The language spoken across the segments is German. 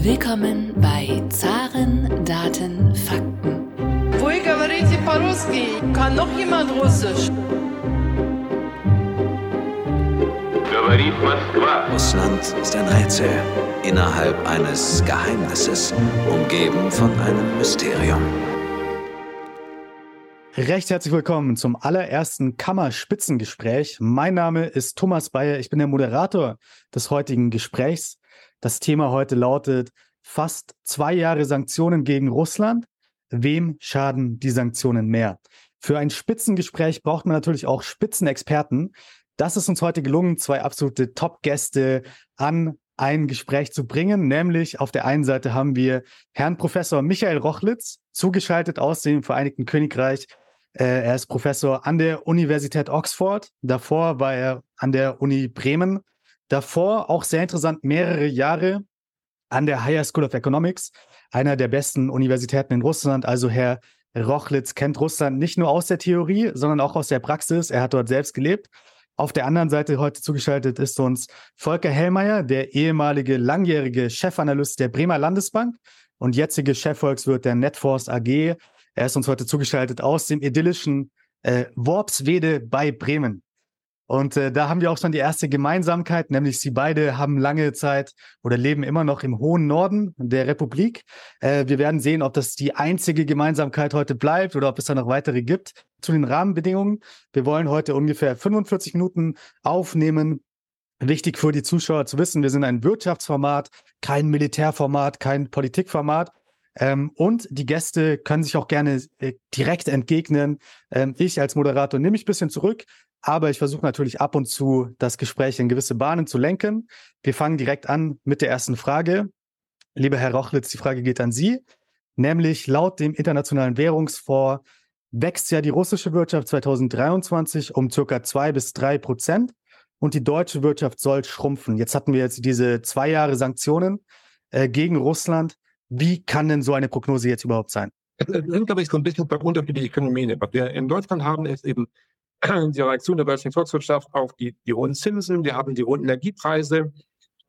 Willkommen bei Zaren, Daten, Fakten. Вы говорите по-русски? Kann noch jemand Russisch? Говорит Москва. Russland ist ein Rätsel innerhalb eines Geheimnisses, umgeben von einem Mysterium. Recht herzlich willkommen zum allerersten Kammerspitzengespräch. Mein Name ist Thomas Bayer, ich bin der Moderator des heutigen Gesprächs. das Thema heute lautet fast zwei Jahre Sanktionen gegen Russland. Wem schaden die Sanktionen mehr? Für ein Spitzengespräch braucht man natürlich auch Spitzenexperten. Das ist uns heute gelungen, zwei absolute Top-Gäste an ein Gespräch zu bringen. Nämlich auf der einen Seite haben wir Herrn Professor Michael Rochlitz, zugeschaltet aus dem Vereinigten Königreich. Äh, er ist Professor an der Universität Oxford. Davor war er an der Uni Bremen. Davor auch sehr interessant mehrere Jahre an der Higher School of Economics, einer der besten Universitäten in Russland. Also Herr Rochlitz kennt Russland nicht nur aus der Theorie, sondern auch aus der Praxis. Er hat dort selbst gelebt. Auf der anderen Seite heute zugeschaltet ist uns Volker Hellmeier, der ehemalige langjährige Chefanalyst der Bremer Landesbank und jetzige Chefvolkswirt der Netforce AG. Er ist uns heute zugeschaltet aus dem idyllischen äh, Worpswede bei Bremen. Und äh, da haben wir auch schon die erste Gemeinsamkeit, nämlich sie beide haben lange Zeit oder leben immer noch im hohen Norden der Republik. Äh, wir werden sehen, ob das die einzige Gemeinsamkeit heute bleibt oder ob es da noch weitere gibt. Zu den Rahmenbedingungen. Wir wollen heute ungefähr 45 Minuten aufnehmen. Wichtig für die Zuschauer zu wissen, wir sind ein Wirtschaftsformat, kein Militärformat, kein Politikformat. Ähm, und die Gäste können sich auch gerne äh, direkt entgegnen. Ähm, ich als Moderator nehme mich ein bisschen zurück, aber ich versuche natürlich ab und zu das Gespräch in gewisse Bahnen zu lenken. Wir fangen direkt an mit der ersten Frage. Lieber Herr Rochlitz, die Frage geht an Sie. Nämlich laut dem Internationalen Währungsfonds wächst ja die russische Wirtschaft 2023 um circa zwei bis drei Prozent und die deutsche Wirtschaft soll schrumpfen. Jetzt hatten wir jetzt diese zwei Jahre Sanktionen äh, gegen Russland. Wie kann denn so eine Prognose jetzt überhaupt sein? Es sind, glaube ich, so ein bisschen bei unterschiedliche Phänomene. Was wir in Deutschland haben, ist eben die Reaktion der deutschen Volkswirtschaft auf die, die hohen Zinsen. Wir haben die hohen Energiepreise.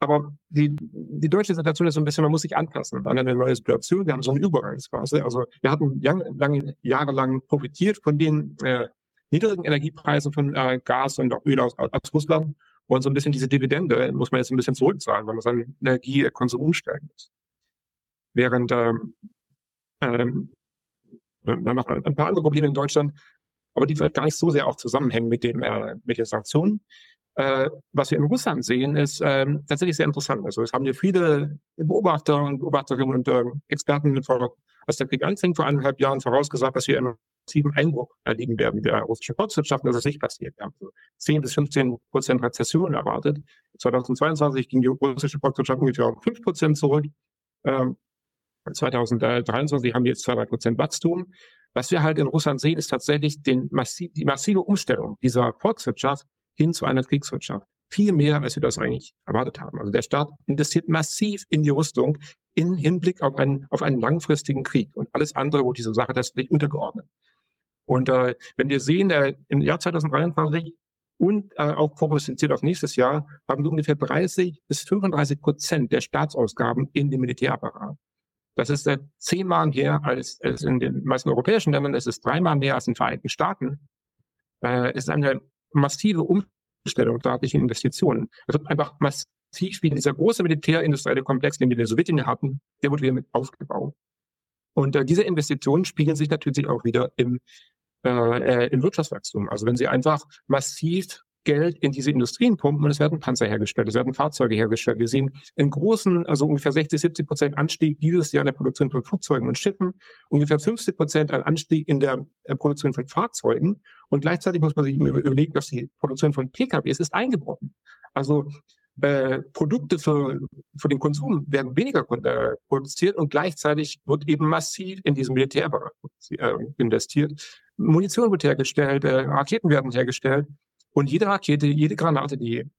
Aber die, die deutsche Situation ist so ein bisschen, man muss sich anpassen an eine neue Situation. Wir haben so eine Übergangsphase. Also wir hatten lang, lang, jahrelang profitiert von den äh, niedrigen Energiepreisen von äh, Gas und auch Öl aus, aus Russland. Und so ein bisschen diese Dividende muss man jetzt ein bisschen zurückzahlen, weil man seinen Energiekonsum umstellen muss. Während ähm, ähm, macht ein paar andere Probleme in Deutschland, aber die vielleicht gar nicht so sehr auch zusammenhängen mit, dem, äh, mit den Sanktionen. Äh, was wir in Russland sehen, ist ähm, tatsächlich sehr interessant. Also es haben ja viele Beobachter und Beobachterinnen und äh, Experten, vor, als der Krieg anfing, vor eineinhalb Jahren vorausgesagt, dass wir einen massiven Einbruch erleben werden der russischen Volkswirtschaft. Das ist nicht passiert. Wir haben so 10 bis 15 Prozent Rezession erwartet. 2022 ging die russische Volkswirtschaft ungefähr um 5 Prozent zurück. Ähm, 2023 haben wir jetzt zwei, drei Prozent Wachstum. Was wir halt in Russland sehen, ist tatsächlich den massiv, die massive Umstellung dieser Volkswirtschaft hin zu einer Kriegswirtschaft. Viel mehr, als wir das eigentlich erwartet haben. Also der Staat investiert massiv in die Rüstung in Hinblick auf einen, auf einen langfristigen Krieg. Und alles andere wo diese Sache nicht untergeordnet. Und äh, wenn wir sehen, äh, im Jahr 2023 und äh, auch prognostiziert auf nächstes Jahr, haben wir ungefähr 30 bis 35 Prozent der Staatsausgaben in den Militärapparat. Das ist äh, zehnmal mehr als, als in den meisten europäischen Ländern. Es ist dreimal mehr als in den Vereinigten Staaten. Äh, ist eine massive Umstellung staatlicher Investitionen. Es wird einfach massiv wie dieser große militärindustrielle Komplex, den wir in der Sowjetunion hatten, der wurde wieder mit aufgebaut. Und äh, diese Investitionen spiegeln sich natürlich auch wieder im, äh, äh im Wirtschaftswachstum. Also wenn Sie einfach massiv Geld in diese Industrien pumpen und es werden Panzer hergestellt, es werden Fahrzeuge hergestellt. Wir sehen einen großen, also ungefähr 60, 70 Prozent Anstieg dieses Jahr in der Produktion von Flugzeugen und Schiffen, ungefähr 50 Prozent an Anstieg in der äh, Produktion von Fahrzeugen und gleichzeitig muss man sich überlegen, dass die Produktion von PKWs ist eingebrochen. Also äh, Produkte für, für den Konsum werden weniger äh, produziert und gleichzeitig wird eben massiv in diesen Militärbereich äh, investiert. Munition wird hergestellt, äh, Raketen werden hergestellt und jede Rakete, jede Granate, die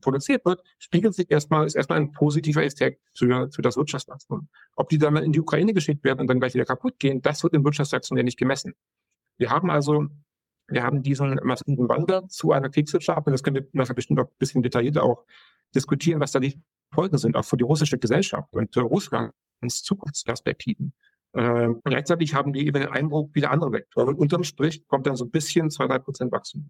produziert wird, spiegelt sich erstmal, ist erstmal ein positiver Effekt für, für das Wirtschaftswachstum. Ob die dann in die Ukraine geschickt werden und dann gleich wieder kaputt gehen, das wird im Wirtschaftswachstum ja nicht gemessen. Wir haben also Wir haben diesen massiven Wandel zu einer Kriegswirtschaft und das können wir nachher bestimmt noch ein bisschen detaillierter auch diskutieren, was da die Folgen sind, auch für die russische Gesellschaft und für Russlands Zukunftsperspektiven. Äh, gleichzeitig haben wir eben den Eindruck, wieder andere Vektoren. Und unterm Strich kommt dann so ein bisschen zwei, drei Prozent Wachstum.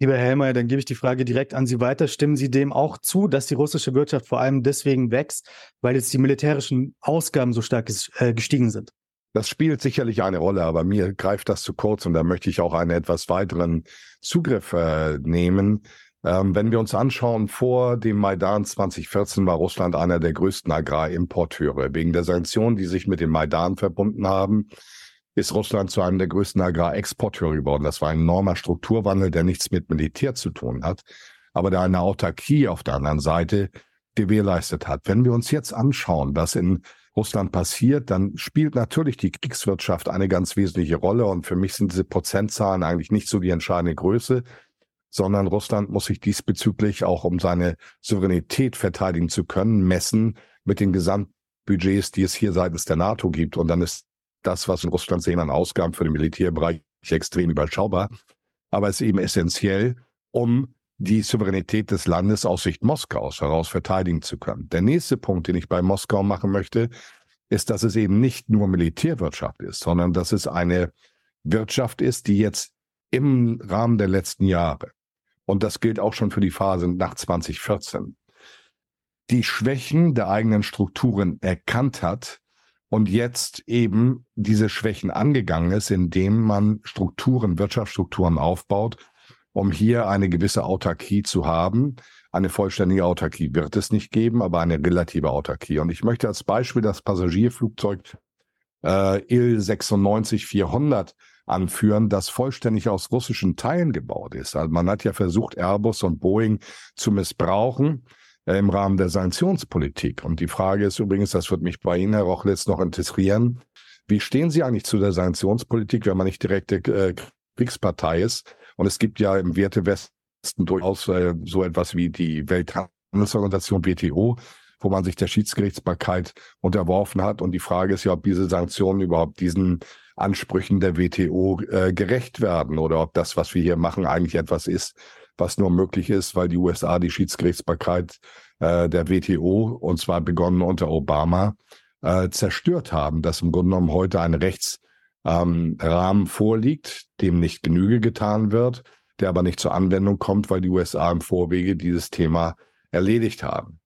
Lieber Herr Helmer, dann gebe ich die Frage direkt an Sie weiter. Stimmen Sie dem auch zu, dass die russische Wirtschaft vor allem deswegen wächst, weil jetzt die militärischen Ausgaben so stark äh, gestiegen sind? Das spielt sicherlich eine Rolle, aber mir greift das zu kurz und da möchte ich auch einen etwas weiteren Zugriff äh, nehmen. Ähm, wenn wir uns anschauen, vor dem Maidan 2014 war Russland einer der größten Agrarimporteure. Wegen der Sanktionen, die sich mit dem Maidan verbunden haben, ist Russland zu einem der größten Agrarexporteure geworden. Das war ein enormer Strukturwandel, der nichts mit Militär zu tun hat, aber der eine Autarkie auf der anderen Seite gewährleistet hat. Wenn wir uns jetzt anschauen, was in Russland passiert, dann spielt natürlich die Kriegswirtschaft eine ganz wesentliche Rolle. Und für mich sind diese Prozentzahlen eigentlich nicht so die entscheidende Größe, sondern Russland muss sich diesbezüglich auch, um seine Souveränität verteidigen zu können, messen mit den Gesamtbudgets, die es hier seitens der NATO gibt. Und dann ist das, was in Russland sehen an Ausgaben für den Militärbereich, extrem überschaubar. Aber es ist eben essentiell, um die Souveränität des Landes aus Sicht Moskaus heraus verteidigen zu können. Der nächste Punkt, den ich bei Moskau machen möchte, ist, dass es eben nicht nur Militärwirtschaft ist, sondern dass es eine Wirtschaft ist, die jetzt im Rahmen der letzten Jahre, und das gilt auch schon für die Phase nach 2014, die Schwächen der eigenen Strukturen erkannt hat und jetzt eben diese Schwächen angegangen ist, indem man Strukturen, Wirtschaftsstrukturen aufbaut, um hier eine gewisse Autarkie zu haben. Eine vollständige Autarkie wird es nicht geben, aber eine relative Autarkie. Und ich möchte als Beispiel das Passagierflugzeug äh, Il-96-400 anführen, das vollständig aus russischen Teilen gebaut ist. Also man hat ja versucht, Airbus und Boeing zu missbrauchen im Rahmen der Sanktionspolitik. Und die Frage ist übrigens, das wird mich bei Ihnen, Herr Rochlitz, noch interessieren, wie stehen Sie eigentlich zu der Sanktionspolitik, wenn man nicht direkte äh, Kriegspartei ist? Und es gibt ja im Wertewesten durchaus äh, so etwas wie die Welthandelsorganisation WTO, wo man sich der Schiedsgerichtsbarkeit unterworfen hat. Und die Frage ist ja, ob diese Sanktionen überhaupt diesen Ansprüchen der WTO äh, gerecht werden oder ob das, was wir hier machen, eigentlich etwas ist, was nur möglich ist, weil die USA die Schiedsgerichtsbarkeit äh, der WTO, und zwar begonnen unter Obama, äh, zerstört haben, dass im Grunde genommen heute ein Rechts ähm, vorliegt, dem nicht Genüge getan wird, der aber nicht zur Anwendung kommt, weil die USA im Vorwege dieses Thema erledigt haben.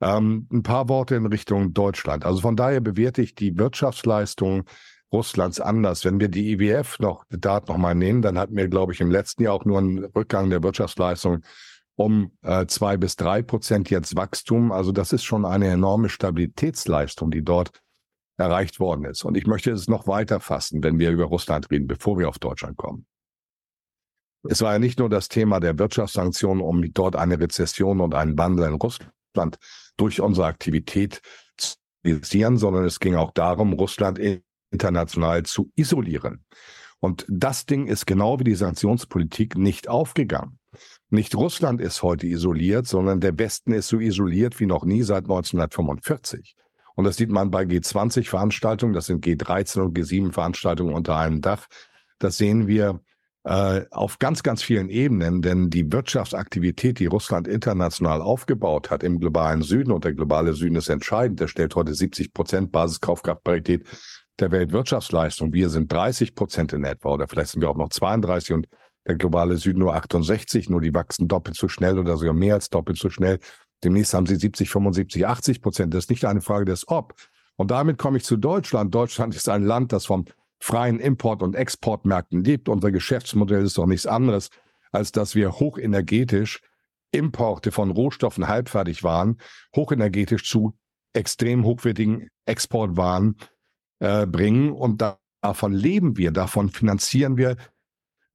Ähm, ein paar Worte in Richtung Deutschland. Also von daher bewerte ich die Wirtschaftsleistung Russlands anders. Wenn wir die IWF noch, Daten nochmal nehmen, dann hatten wir, glaube ich, im letzten Jahr auch nur einen Rückgang der Wirtschaftsleistung um äh, zwei bis drei Prozent jetzt Wachstum. Also das ist schon eine enorme Stabilitätsleistung, die dort erreicht worden ist. Und ich möchte es noch weiter fassen, wenn wir über Russland reden, bevor wir auf Deutschland kommen. Es war ja nicht nur das Thema der Wirtschaftssanktionen, um dort eine Rezession und einen Wandel in Russland durch unsere Aktivität zu realisieren, sondern es ging auch darum, Russland international zu isolieren. Und das Ding ist genau wie die Sanktionspolitik nicht aufgegangen. Nicht Russland ist heute isoliert, sondern der Westen ist so isoliert wie noch nie seit 1945. Und das sieht man bei G20-Veranstaltungen, das sind G13 und G7-Veranstaltungen unter einem Dach. Das sehen wir äh, auf ganz, ganz vielen Ebenen, denn die Wirtschaftsaktivität, die Russland international aufgebaut hat im globalen Süden, und der globale Süden ist entscheidend, der stellt heute 70 Prozent Basiskaufkraftparität der Weltwirtschaftsleistung. Wir sind 30 Prozent in etwa, oder vielleicht sind wir auch noch 32 und der globale Süden nur 68, nur die wachsen doppelt so schnell oder sogar mehr als doppelt so schnell. Demnächst haben sie 70, 75, 80 Prozent. Das ist nicht eine Frage des Ob. Und damit komme ich zu Deutschland. Deutschland ist ein Land, das vom freien Import- und Exportmärkten lebt. Unser Geschäftsmodell ist doch nichts anderes, als dass wir hochenergetisch Importe von Rohstoffen halbfertig waren, hochenergetisch zu extrem hochwertigen Exportwaren äh, bringen. Und da, davon leben wir, davon finanzieren wir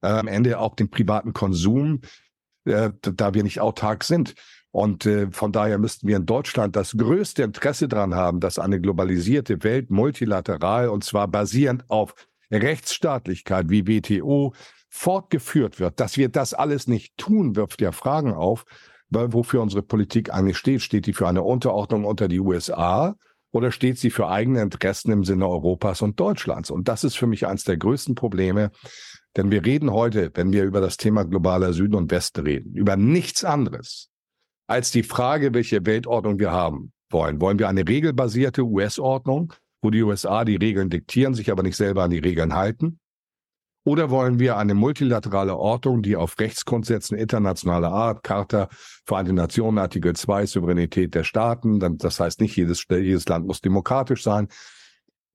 äh, am Ende auch den privaten Konsum, äh, da wir nicht autark sind. Und äh, von daher müssten wir in Deutschland das größte Interesse daran haben, dass eine globalisierte Welt multilateral und zwar basierend auf Rechtsstaatlichkeit wie WTO fortgeführt wird. Dass wir das alles nicht tun, wirft ja Fragen auf, weil wofür unsere Politik eigentlich steht. Steht die für eine Unterordnung unter die USA oder steht sie für eigene Interessen im Sinne Europas und Deutschlands? Und das ist für mich eines der größten Probleme, Denn wir reden heute, wenn wir über das Thema globaler Süden und Westen reden, über nichts anderes als die Frage, welche Weltordnung wir haben wollen. Wollen wir eine regelbasierte US-Ordnung, wo die USA die Regeln diktieren, sich aber nicht selber an die Regeln halten? Oder wollen wir eine multilaterale Ordnung, die auf Rechtsgrundsätzen internationaler Art, Charta, Vereinte Nationen, Artikel 2, Souveränität der Staaten, das heißt nicht jedes, jedes Land muss demokratisch sein,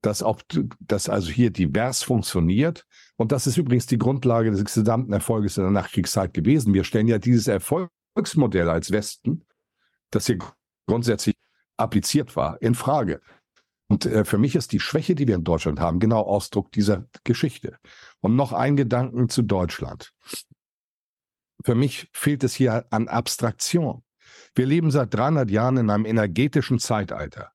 dass auch, dass also hier divers funktioniert. Und das ist übrigens die Grundlage des gesamten Erfolges in der Nachkriegszeit gewesen. Wir stellen ja dieses Erfolgsmodell als Westen, das hier grundsätzlich appliziert war, in Frage. Und äh, für mich ist die Schwäche, die wir in Deutschland haben, genau Ausdruck dieser Geschichte. Und noch ein Gedanken zu Deutschland. Für mich fehlt es hier an Abstraktion. Wir leben seit 300 Jahren in einem energetischen Zeitalter.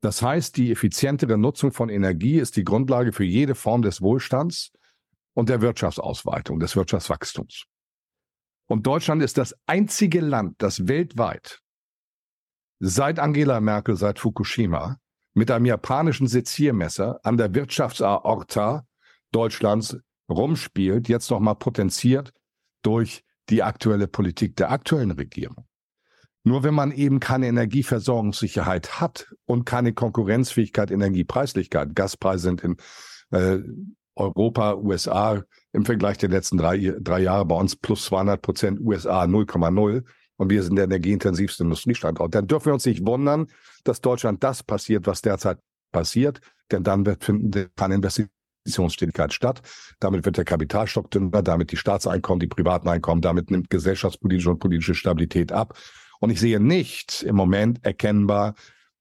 Das heißt, die effizientere Nutzung von Energie ist die Grundlage für jede Form des Wohlstands und der Wirtschaftsausweitung, des Wirtschaftswachstums. Und Deutschland ist das einzige Land, das weltweit seit Angela Merkel, seit Fukushima, mit einem japanischen Seziermesser an der Wirtschaftsaorta Deutschlands rumspielt, jetzt nochmal potenziert durch die aktuelle Politik der aktuellen Regierung. Nur wenn man eben keine Energieversorgungssicherheit hat und keine Konkurrenzfähigkeit, Energiepreislichkeit, Gaspreise sind in äh, Europa, USA im Vergleich der letzten drei, drei Jahre bei uns plus 200 Prozent, USA 0,0 und wir sind der energieintensivste Industriestandort, dann dürfen wir uns nicht wundern, dass Deutschland das passiert, was derzeit passiert, denn dann finden keine Investitionstätigkeit statt. Damit wird der Kapitalstock dünner, damit die Staatseinkommen, die privaten Einkommen, damit nimmt gesellschaftspolitische und politische Stabilität ab. Und ich sehe nicht im Moment erkennbar,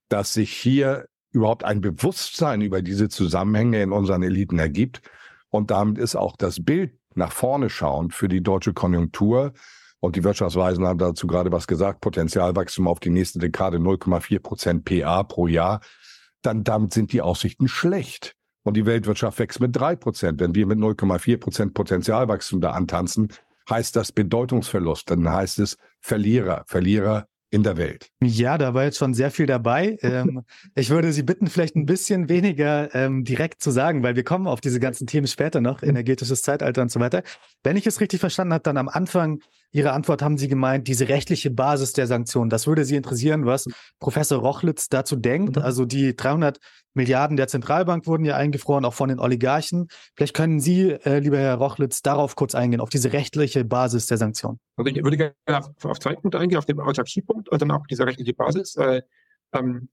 dass sich hier überhaupt ein Bewusstsein über diese Zusammenhänge in unseren Eliten ergibt. Und damit ist auch das Bild nach vorne schauend für die deutsche Konjunktur. Und die Wirtschaftsweisen haben dazu gerade was gesagt, Potenzialwachstum auf die nächste Dekade 0,4 Prozent PA pro Jahr. Dann damit sind die Aussichten schlecht. Und die Weltwirtschaft wächst mit drei Prozent. Wenn wir mit 0,4 Prozent Potenzialwachstum da antanzen, heißt das Bedeutungsverlust. Dann heißt es Verlierer, Verlierer in der Welt. Ja, da war jetzt schon sehr viel dabei. Ähm, ich würde Sie bitten, vielleicht ein bisschen weniger ähm, direkt zu sagen, weil wir kommen auf diese ganzen Themen später noch, energetisches Zeitalter und so weiter. Wenn ich es richtig verstanden habe, dann am Anfang Ihrer Antwort haben Sie gemeint, diese rechtliche Basis der Sanktionen. Das würde Sie interessieren, was Professor Rochlitz dazu denkt. Mhm. Also die 300 Milliarden der Zentralbank wurden ja eingefroren, auch von den Oligarchen. Vielleicht können Sie, äh, lieber Herr Rochlitz, darauf kurz eingehen, auf diese rechtliche Basis der Sanktionen. Also ich würde gerne auf, auf zwei Punkte eingehen, auf den Autarkiepunkt und dann auch diese rechtliche Basis. Äh, ähm,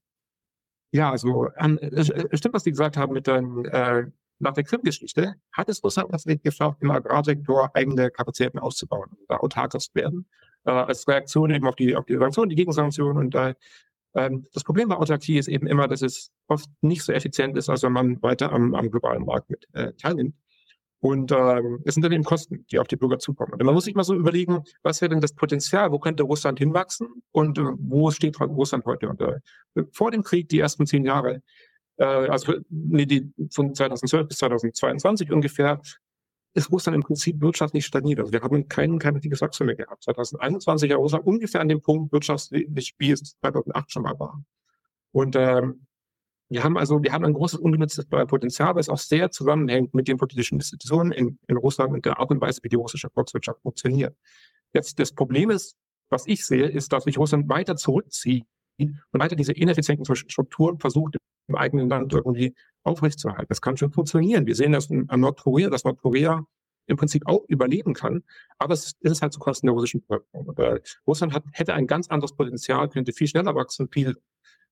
ja, also an, es stimmt, was Sie gesagt haben mit den äh, nach der Krim-Geschichte hat es Russland tatsächlich geschafft, im Agrarsektor eigene Kapazitäten auszubauen, da autarker zu werden, äh, als Reaktion eben auf die, auf die Sanktionen, die Gegensanktionen. Und äh, ähm, das Problem bei Autarkie ist eben immer, dass es oft nicht so effizient ist, als wenn man weiter am, am globalen Markt mit äh, teilnimmt. Und ähm, es sind dann eben Kosten, die auf die Bürger zukommen. Und man muss sich mal so überlegen, was wäre denn das Potenzial, wo könnte Russland hinwachsen und äh, wo steht Russland heute? Und, äh, vor dem Krieg, die ersten zehn Jahre, äh, also nee, die, von 2012 bis 2022 ungefähr, ist Russland im Prinzip wirtschaftlich stagniert. Also wir haben keinen, kein richtiges Wachstum mehr gehabt. 2021 war Russland ungefähr an dem Punkt wirtschaftlich, wie es 2008 schon mal war. Und ähm, wir haben also, wir haben ein großes ungenutztes Potenzial, was auch sehr zusammenhängt mit den politischen Institutionen in, in Russland und der Art und Weise, wie die russische Volkswirtschaft funktioniert. Jetzt das Problem ist, was ich sehe, ist, dass sich Russland weiter zurückzieht und weiter diese ineffizienten Strukturen versucht, im eigenen Land irgendwie aufrechtzuerhalten. Das kann schon funktionieren. Wir sehen das an Nordkorea, dass Nordkorea im Prinzip auch überleben kann, aber es ist halt zu Kosten der russischen Bevölkerung. Aber Russland hat, hätte ein ganz anderes Potenzial, könnte viel schneller wachsen, viel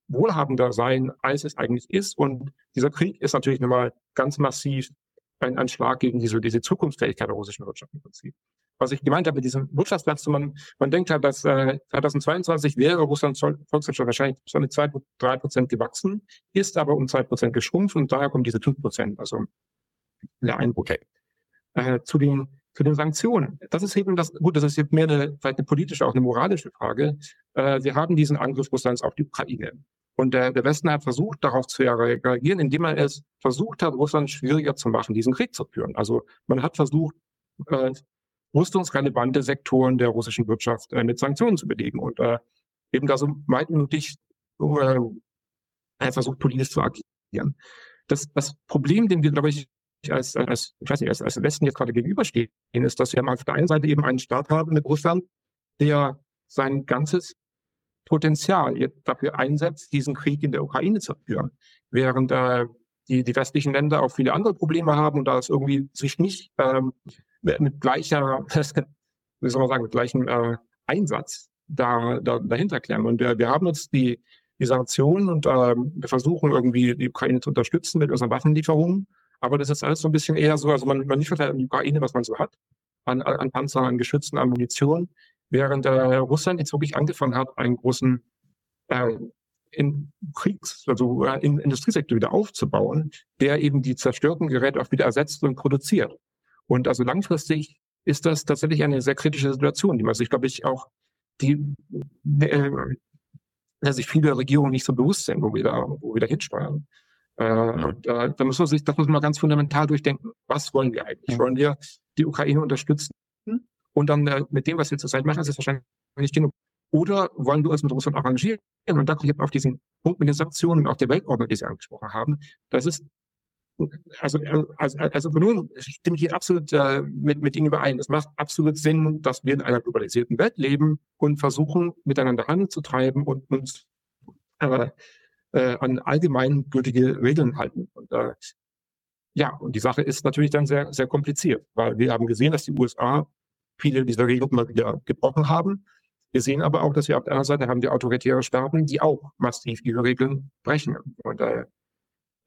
wohlhabender sein, als es eigentlich ist. Und dieser Krieg ist natürlich nochmal ganz massiv ein, ein Schlag gegen diese, diese Zukunftsfähigkeit der russischen Wirtschaft im Prinzip was ich gemeint habe mit diesem Wirtschaftswachstum, man, man denkt halt, dass äh, 2022 wäre Russlands Volkswirtschaft wahrscheinlich so eine zwei, drei Prozent gewachsen, ist aber um zwei Prozent geschrumpft und daher kommt diese fünf Prozent, also der Einbruch. Okay. Äh, zu den zu den Sanktionen. Das ist eben das, gut, das ist jetzt mehr eine, vielleicht eine politische, auch eine moralische Frage. Äh, wir haben diesen Angriff Russlands auf die Ukraine. Und der, der Westen hat versucht, darauf zu reagieren, indem er es versucht hat, Russland schwieriger zu machen, diesen Krieg zu führen. Also man hat versucht, äh, rüstungsrelevante Sektoren der russischen Wirtschaft äh, mit Sanktionen zu belegen und äh, eben da so weit äh, versucht, politisch zu agieren. Das, das Problem, den wir, glaube ich, als, als, ich weiß nicht, als, als Westen jetzt gerade gegenüberstehen, ist, dass wir auf der einen Seite eben einen Staat haben mit Russland, der sein ganzes Potenzial jetzt dafür einsetzt, diesen Krieg in der Ukraine zu führen. Während äh, die, die westlichen Länder auch viele andere Probleme haben und da es irgendwie sich nicht ähm, mit gleicher, wie soll man sagen, mit gleichem äh, Einsatz da, da dahinter klemmen. Und wir, wir haben jetzt die, die Sanktionen und äh, wir versuchen irgendwie die Ukraine zu unterstützen mit unseren Waffenlieferungen. Aber das ist alles so ein bisschen eher so, also man, man liefert halt an die Ukraine, was man so hat, an, an Panzern, an Geschützen, an Munition, während äh, Russland jetzt wirklich angefangen hat, einen großen äh, in Kriegs-, also äh, im Industriesektor wieder aufzubauen, der eben die zerstörten Geräte auch wieder ersetzt und produziert. Und also langfristig ist das tatsächlich eine sehr kritische Situation, die man sich, glaube ich, auch die äh, dass sich viele Regierungen nicht so bewusst sind, wo wir da, wo wir da hinsteuern. Äh, ja. da, da muss man sich, das muss man ganz fundamental durchdenken. Was wollen wir eigentlich? Ja. Wollen wir die Ukraine unterstützen? Und dann äh, mit dem, was wir zurzeit machen, ist es wahrscheinlich nicht genug. Oder wollen wir uns mit Russland arrangieren? Und da kommt auf diesen Punkt mit den Sanktionen und auch der Weltordnung, die Sie angesprochen haben. Das ist also, also, also nun stimme ich hier absolut äh, mit, mit Ihnen überein. Es macht absolut Sinn, dass wir in einer globalisierten Welt leben und versuchen, miteinander Handel zu treiben und uns äh, äh, an allgemein gültige Regeln halten. Und, äh, ja, und die Sache ist natürlich dann sehr, sehr kompliziert, weil wir haben gesehen, dass die USA viele dieser Regeln immer wieder gebrochen haben. Wir sehen aber auch, dass wir auf der anderen Seite haben die autoritäre Staaten, die auch massiv diese Regeln brechen. Und äh,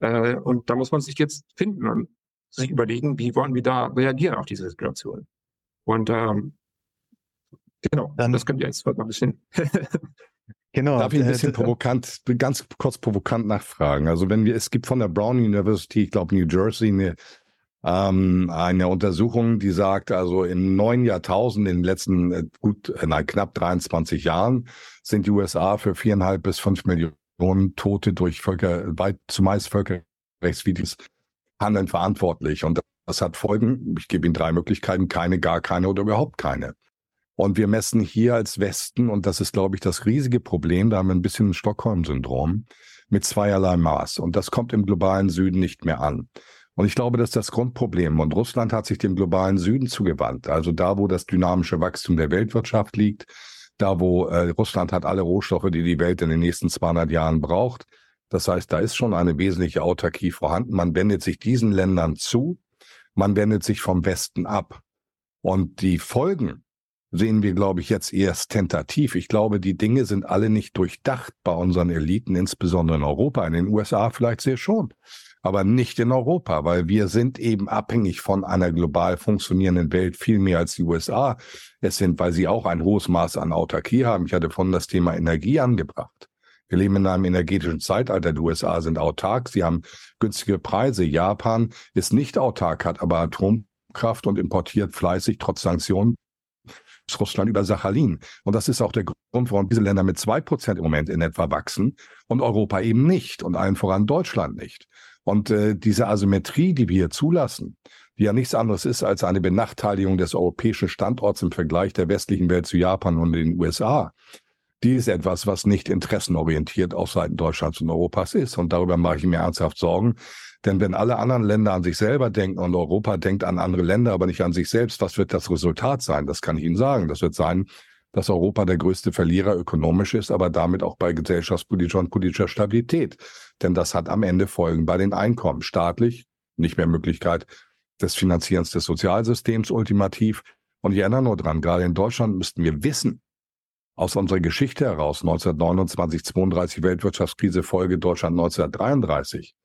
äh, und da muss man sich jetzt finden und sich überlegen, wie wollen wir da reagieren auf diese Situation. Und ähm, genau, Dann, das könnt ihr jetzt mal ein bisschen. Genau. Darf ich ein bisschen provokant, ganz kurz provokant nachfragen? Also wenn wir, es gibt von der Brown University, ich glaube New Jersey, eine, ähm, eine Untersuchung, die sagt, also in neun Jahrtausenden, in den letzten äh, gut, äh, nein, knapp 23 Jahren, sind die USA für viereinhalb bis fünf Millionen Millionen Tote durch Völker, weit zumeist völkerrechtswidriges Handeln verantwortlich. Und das hat Folgen. Ich gebe Ihnen drei Möglichkeiten. Keine, gar keine oder überhaupt keine. Und wir messen hier als Westen, und das ist, glaube ich, das riesige Problem, da haben wir ein bisschen ein Stockholm-Syndrom, mit zweierlei Maß. Und das kommt im globalen Süden nicht mehr an. Und ich glaube, das ist das Grundproblem. Und Russland hat sich dem globalen Süden zugewandt. Also da, wo das dynamische Wachstum der Weltwirtschaft liegt, da wo äh, Russland hat alle Rohstoffe, die die Welt in den nächsten 200 Jahren braucht. Das heißt, da ist schon eine wesentliche Autarkie vorhanden. Man wendet sich diesen Ländern zu, man wendet sich vom Westen ab. Und die Folgen sehen wir, glaube ich, jetzt erst tentativ. Ich glaube, die Dinge sind alle nicht durchdacht bei unseren Eliten, insbesondere in Europa. In den USA vielleicht sehr schon aber nicht in Europa, weil wir sind eben abhängig von einer global funktionierenden Welt viel mehr als die USA. Es sind, weil sie auch ein hohes Maß an Autarkie haben. Ich hatte von das Thema Energie angebracht. Wir leben in einem energetischen Zeitalter. Die USA sind autark. Sie haben günstige Preise. Japan ist nicht autark, hat aber Atomkraft und importiert fleißig trotz Sanktionen Russland über Sachalin. Und das ist auch der Grund, warum diese Länder mit zwei Prozent im Moment in etwa wachsen und Europa eben nicht und allen voran Deutschland nicht. Und äh, diese Asymmetrie, die wir hier zulassen, die ja nichts anderes ist als eine Benachteiligung des europäischen Standorts im Vergleich der westlichen Welt zu Japan und den USA, die ist etwas, was nicht interessenorientiert auf Seiten Deutschlands und Europas ist. Und darüber mache ich mir ernsthaft Sorgen. Denn wenn alle anderen Länder an sich selber denken und Europa denkt an andere Länder, aber nicht an sich selbst, was wird das Resultat sein? Das kann ich Ihnen sagen. Das wird sein, dass Europa der größte Verlierer ökonomisch ist, aber damit auch bei gesellschaftspolitischer und politischer Stabilität. Denn das hat am Ende Folgen bei den Einkommen. Staatlich, nicht mehr Möglichkeit des Finanzierens des Sozialsystems ultimativ. Und ich erinnere nur dran, gerade in Deutschland müssten wir wissen, aus unserer Geschichte heraus, 1929, 32 Weltwirtschaftskrise, Folge Deutschland 1933,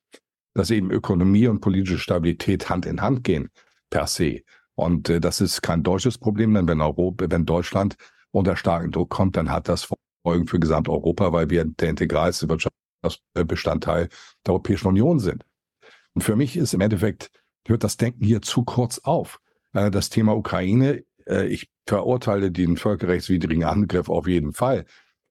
dass eben Ökonomie und politische Stabilität Hand in Hand gehen, per se. Und äh, das ist kein deutsches Problem, denn wenn Europa, wenn Deutschland unter starken Druck kommt, dann hat das Folgen für Gesamteuropa, weil wir der integralste Wirtschaftsbestandteil der Europäischen Union sind. Und für mich ist im Endeffekt, hört das Denken hier zu kurz auf. Äh, das Thema Ukraine, äh, ich verurteile den völkerrechtswidrigen Angriff auf jeden Fall.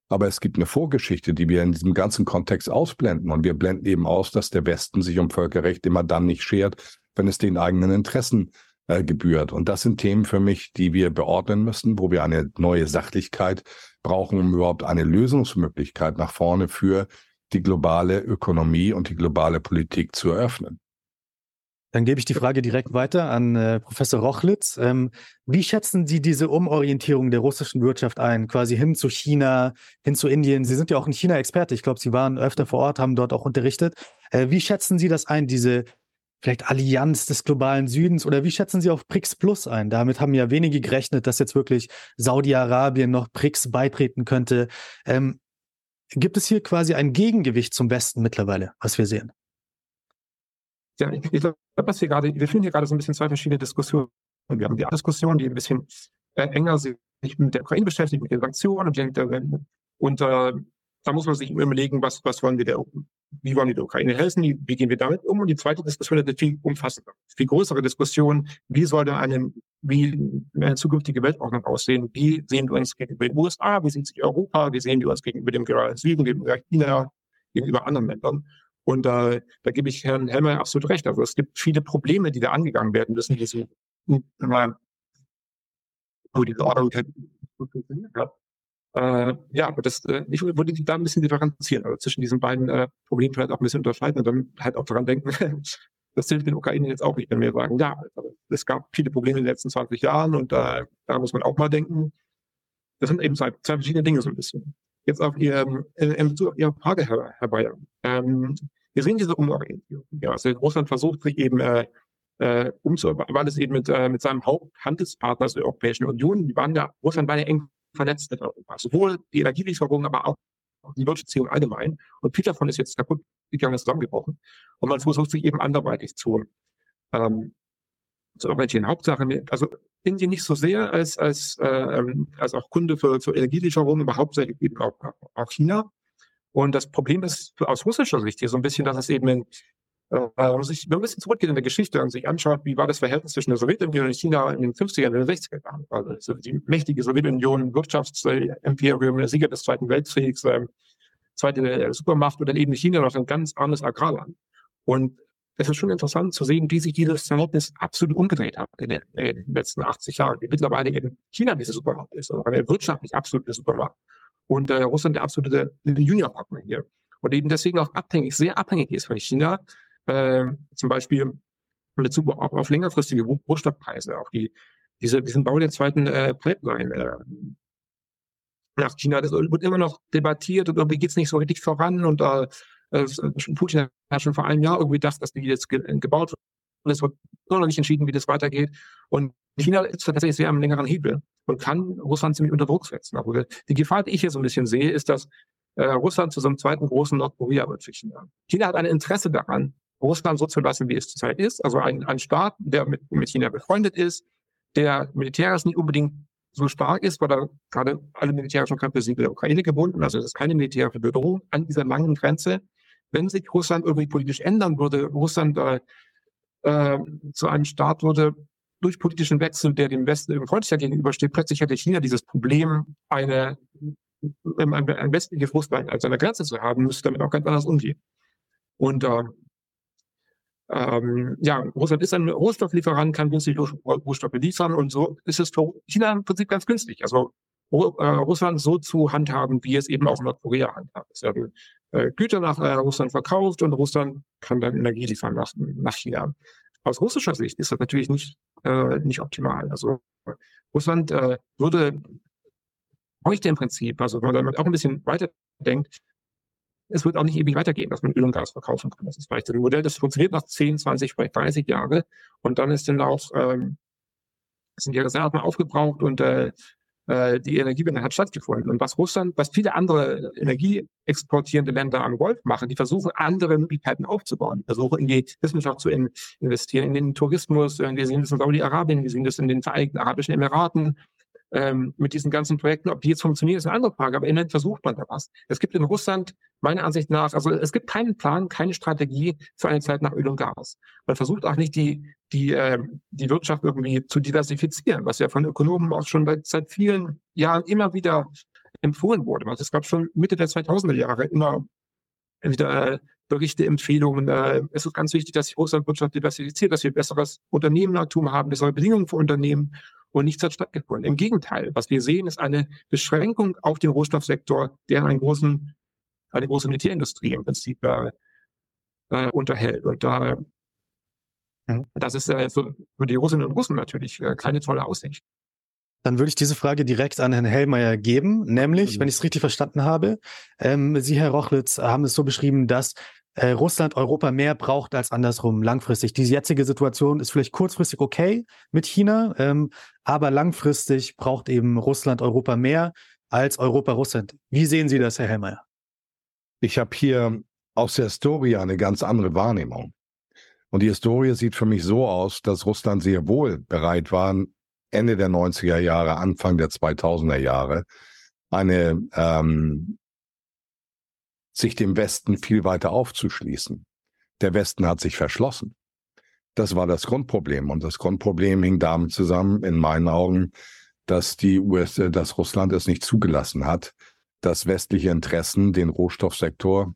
Aber es gibt eine Vorgeschichte, die wir in diesem ganzen Kontext ausblenden. Und wir blenden eben aus, dass der Westen sich um Völkerrecht immer dann nicht schert, wenn es den eigenen Interessen äh, gebührt. Und das sind Themen für mich, die wir beordnen müssen, wo wir eine neue Sachlichkeit brauchen, um überhaupt eine Lösungsmöglichkeit nach vorne für die globale Ökonomie und die globale Politik zu eröffnen. Dann gebe ich die Frage direkt weiter an äh, Professor Rochlitz. Ähm, wie schätzen Sie diese Umorientierung der russischen Wirtschaft ein, quasi hin zu China, hin zu Indien? Sie sind ja auch ein China-Experte. Ich glaube, Sie waren öfter vor Ort, haben dort auch unterrichtet. Äh, wie schätzen Sie das ein, diese vielleicht Allianz des globalen Südens oder wie schätzen Sie auf BRICS Plus ein? Damit haben ja wenige gerechnet, dass jetzt wirklich Saudi-Arabien noch BRICS beitreten könnte. Ähm, gibt es hier quasi ein Gegengewicht zum Westen mittlerweile, was wir sehen? Ja, ich, ich glaube, was wir gerade, wir führen hier gerade so ein bisschen zwei verschiedene Diskussionen. Wir haben die Diskussion, die ein bisschen äh, enger sich mit der Ukraine beschäftigt, mit den Sanktionen und, und äh, da muss man sich überlegen, was, was wollen wir der, wie wollen wir der Ukraine helfen, wie, gehen wir damit um? Und die zweite Diskussion ist eine viel umfassender, viel größere Diskussion, wie soll da eine, wie eine zukünftige Weltordnung aussehen? Wie sehen wir uns gegenüber den USA? Wie sieht sich Europa? Wie sehen wir uns gegenüber dem Süden, gegenüber China, gegenüber anderen Ländern? Und äh, da gebe ich Herrn Helmer absolut recht. Also es gibt viele Probleme, die da angegangen werden müssen, die so, wo die Ordnung funktioniert hat. Äh, ja, aber das, äh, ich würde da ein bisschen differenzieren, also zwischen diesen beiden äh, Problemen vielleicht auch ein bisschen unterscheiden und dann halt auch daran denken, das hilft den Ukraine jetzt auch nicht, wenn wir sagen, ja, also es gab viele Probleme in den letzten 20 Jahren und äh, da muss man auch mal denken. Das sind eben zwei, zwei verschiedene Dinge so ein bisschen. Jetzt auf Ihr, äh, in Bezug auf Ihre Frage, Herr, Herr Bayer. Ähm, wir sehen diese Umorientierung. Ja, also Russland versucht sich eben äh, äh, umzuarbeiten, weil es eben mit, äh, mit seinem Haupthandelspartner, also der Europäischen Union, die waren ja, Russland war ja eng vernetzt mit Europa. Sowohl die Energielieferungen, aber auch die Wirtschaftsbeziehung allgemein. Und viel davon ist jetzt kaputt gegangen, ist zusammengebrochen. Und man versucht sich eben anderweitig zu, ähm, zu orientieren. Hauptsache, also Indien nicht so sehr als, als, äh, ähm, als auch Kunde für, für Energielieferungen, aber hauptsächlich eben auch, auch China. Und das Problem ist aus russischer Sicht hier so ein bisschen, dass es eben in, wenn man sich ein bisschen zurückgeht in der Geschichte und sich anschaut, wie war das Verhältnis zwischen der Sowjetunion und China in den 50er und den 60er Jahren. Also die mächtige Sowjetunion, Wirtschaftsimperium, der Sieger des Zweiten Weltkriegs, äh, zweite äh, Supermacht und dann eben China noch ein ganz anderes Agrarland. Und es ist schon interessant zu sehen, wie sich dieses Verhältnis absolut umgedreht hat in den, in den letzten 80 Jahren. Wie mittlerweile eben China diese Supermacht ist, also eine wirtschaftlich absolute Supermacht. Und äh, Russland der absolute Juniorpartner hier. Und eben deswegen auch abhängig, sehr abhängig ist von China, äh, zum Beispiel in Bezug auch auf längerfristige Rohstoffpreise, auch die, diese, diesen Bau der zweiten äh, Pipeline äh, nach China, das wird immer noch debattiert und irgendwie geht es nicht so richtig voran und äh, äh, Putin hat schon vor einem Jahr irgendwie gedacht, dass die jetzt ge gebaut wird und es wird noch nicht entschieden, wie das weitergeht. Und China ist tatsächlich sehr am längeren Hebel und kann Russland ziemlich unter Druck setzen. Aber die Gefahr, die ich hier so ein bisschen sehe, ist, dass äh, Russland zu so einem zweiten großen Nordkorea wird für China. China hat ein Interesse daran, Russland so zu lassen, wie es zurzeit ist. Also ein, ein Staat, der mit, mit China befreundet ist, der militärisch nicht unbedingt so stark ist, weil er gerade alle militärischen Kräfte sind mit der Ukraine gebunden. Also es ist keine militärische Bedrohung an dieser langen Grenze. Wenn sich Russland irgendwie politisch ändern würde, Russland äh, äh, zu einem Staat würde, durch politischen Wechsel, der dem Westen eben freundlicher gegenübersteht, plötzlich hätte China dieses Problem, eine, ein, ein westliches Russland als eine Grenze zu haben, müsste damit auch ganz anders umgehen. Und äh, ähm, ja, Russland ist ein Rohstofflieferant, kann günstig Rohstoffe liefern und so ist es für China im Prinzip ganz günstig. Also äh, Russland so zu handhaben, wie es eben auch Nordkorea handhabt. Es werden äh, Güter nach äh, Russland verkauft und Russland kann dann Energie liefern nach, nach China. Aus russischer Sicht ist das natürlich nicht, äh, nicht optimal. Also Russland äh, würde bräuchte im Prinzip, also wenn man auch ein bisschen weiter denkt, es wird auch nicht ewig weitergehen, dass man Öl und Gas verkaufen kann. Das ist vielleicht ein Modell, das funktioniert nach 10, 20, vielleicht 30 Jahre. Und dann ist dann auch, ähm, sind die Reserven aufgebraucht und äh, äh, die Energiewende hat stattgefunden. Und was Russland, was viele andere energieexportierende Länder am Golf machen, die versuchen, andere Möglichkeiten aufzubauen, versuchen in die Wissenschaft zu in, investieren, in den Tourismus. Wir sehen das in Saudi-Arabien, wir sehen das in den Vereinigten Arabischen Emiraten ähm, mit diesen ganzen Projekten. Ob die jetzt funktionieren, ist eine andere Frage, aber immerhin versucht man da was. Es gibt in Russland meiner Ansicht nach, also es gibt keinen Plan, keine Strategie für eine Zeit nach Öl und Gas. Man versucht auch nicht, die, die, äh, die Wirtschaft irgendwie zu diversifizieren, was ja von Ökonomen auch schon seit, vielen Jahren immer wieder empfohlen wurde. Also es gab schon Mitte der 2000er Jahre immer wieder äh, Berichte, Empfehlungen. Äh, es ist ganz wichtig, dass sich Russland Wirtschaft diversifiziert, dass wir besseres Unternehmertum haben, bessere Bedingungen für Unternehmen und nichts hat stattgefunden. Im Gegenteil, was wir sehen, ist eine Beschränkung auf den Rohstoffsektor, der einen großen, eine große Militärindustrie im Prinzip äh, äh, unterhält. Und da Mhm. Das ist äh, für, für die Russinnen und Russen natürlich äh, keine tolle Aussicht. Dann würde ich diese Frage direkt an Herrn Hellmeier geben, nämlich, mhm. wenn ich es richtig verstanden habe, ähm, Sie, Herr Rochlitz, haben es so beschrieben, dass äh, Russland Europa mehr braucht als andersrum langfristig. Diese jetzige Situation ist vielleicht kurzfristig okay mit China, ähm, aber langfristig braucht eben Russland Europa mehr als Europa Russland. Wie sehen Sie das, Herr Hellmeier? Ich habe hier aus der Historie eine ganz andere Wahrnehmung. Und die Historie sieht für mich so aus, dass Russland sehr wohl bereit war, Ende der 90er Jahre, Anfang der 2000er Jahre, eine ähm, sich dem Westen viel weiter aufzuschließen. Der Westen hat sich verschlossen. Das war das Grundproblem. Und das Grundproblem hing damit zusammen, in meinen Augen, dass die USA, dass Russland es nicht zugelassen hat, dass westliche Interessen den Rohstoffsektor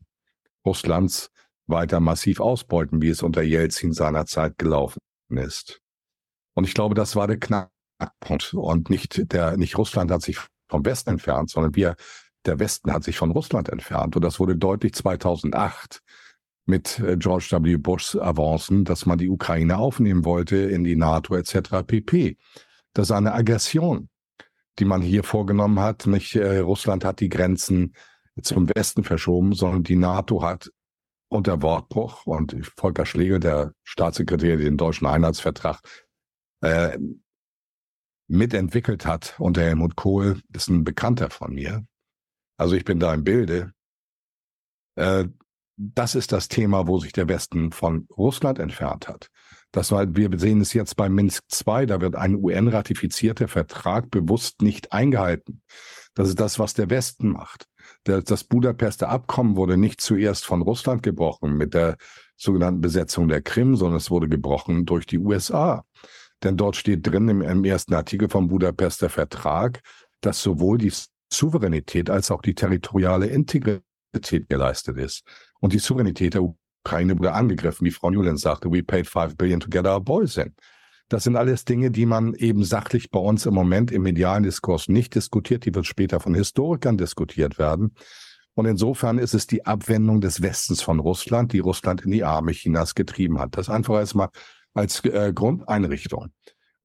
Russlands weiter massiv ausbeuten, wie es unter Jelzin seinerzeit gelaufen ist. Und ich glaube, das war der Knackpunkt. Und nicht der, nicht Russland hat sich vom Westen entfernt, sondern wir der Westen hat sich von Russland entfernt. Und das wurde deutlich 2008 mit äh, George W. Bushs Avancen, dass man die Ukraine aufnehmen wollte in die NATO etc. pp. Das ist eine Aggression, die man hier vorgenommen hat. Nicht äh, Russland hat die Grenzen zum Westen verschoben, sondern die NATO hat unter Wortbruch und Volker Schlegel, der Staatssekretär, den deutschen Einheitsvertrag äh, mitentwickelt hat unter Helmut Kohl, ist ein Bekannter von mir. Also ich bin da im Bilde. Äh, das ist das Thema, wo sich der Westen von Russland entfernt hat. Das war, wir sehen es jetzt bei Minsk II, da wird ein UN-ratifizierter Vertrag bewusst nicht eingehalten. Das ist das, was der Westen macht. Das Budapester Abkommen wurde nicht zuerst von Russland gebrochen mit der sogenannten Besetzung der Krim, sondern es wurde gebrochen durch die USA. Denn dort steht drin im, im ersten Artikel vom Budapester Vertrag, dass sowohl die Souveränität als auch die territoriale Integrität geleistet ist. Und die Souveränität der Ukraine wurde angegriffen, wie Frau Newland sagte, we paid five billion to get our boys in. Das sind alles Dinge, die man eben sachlich bei uns im Moment im medialen Diskurs nicht diskutiert. Die wird später von Historikern diskutiert werden. Und insofern ist es die Abwendung des Westens von Russland, die Russland in die Arme Chinas getrieben hat. Das einfach erstmal als äh, Grundeinrichtung.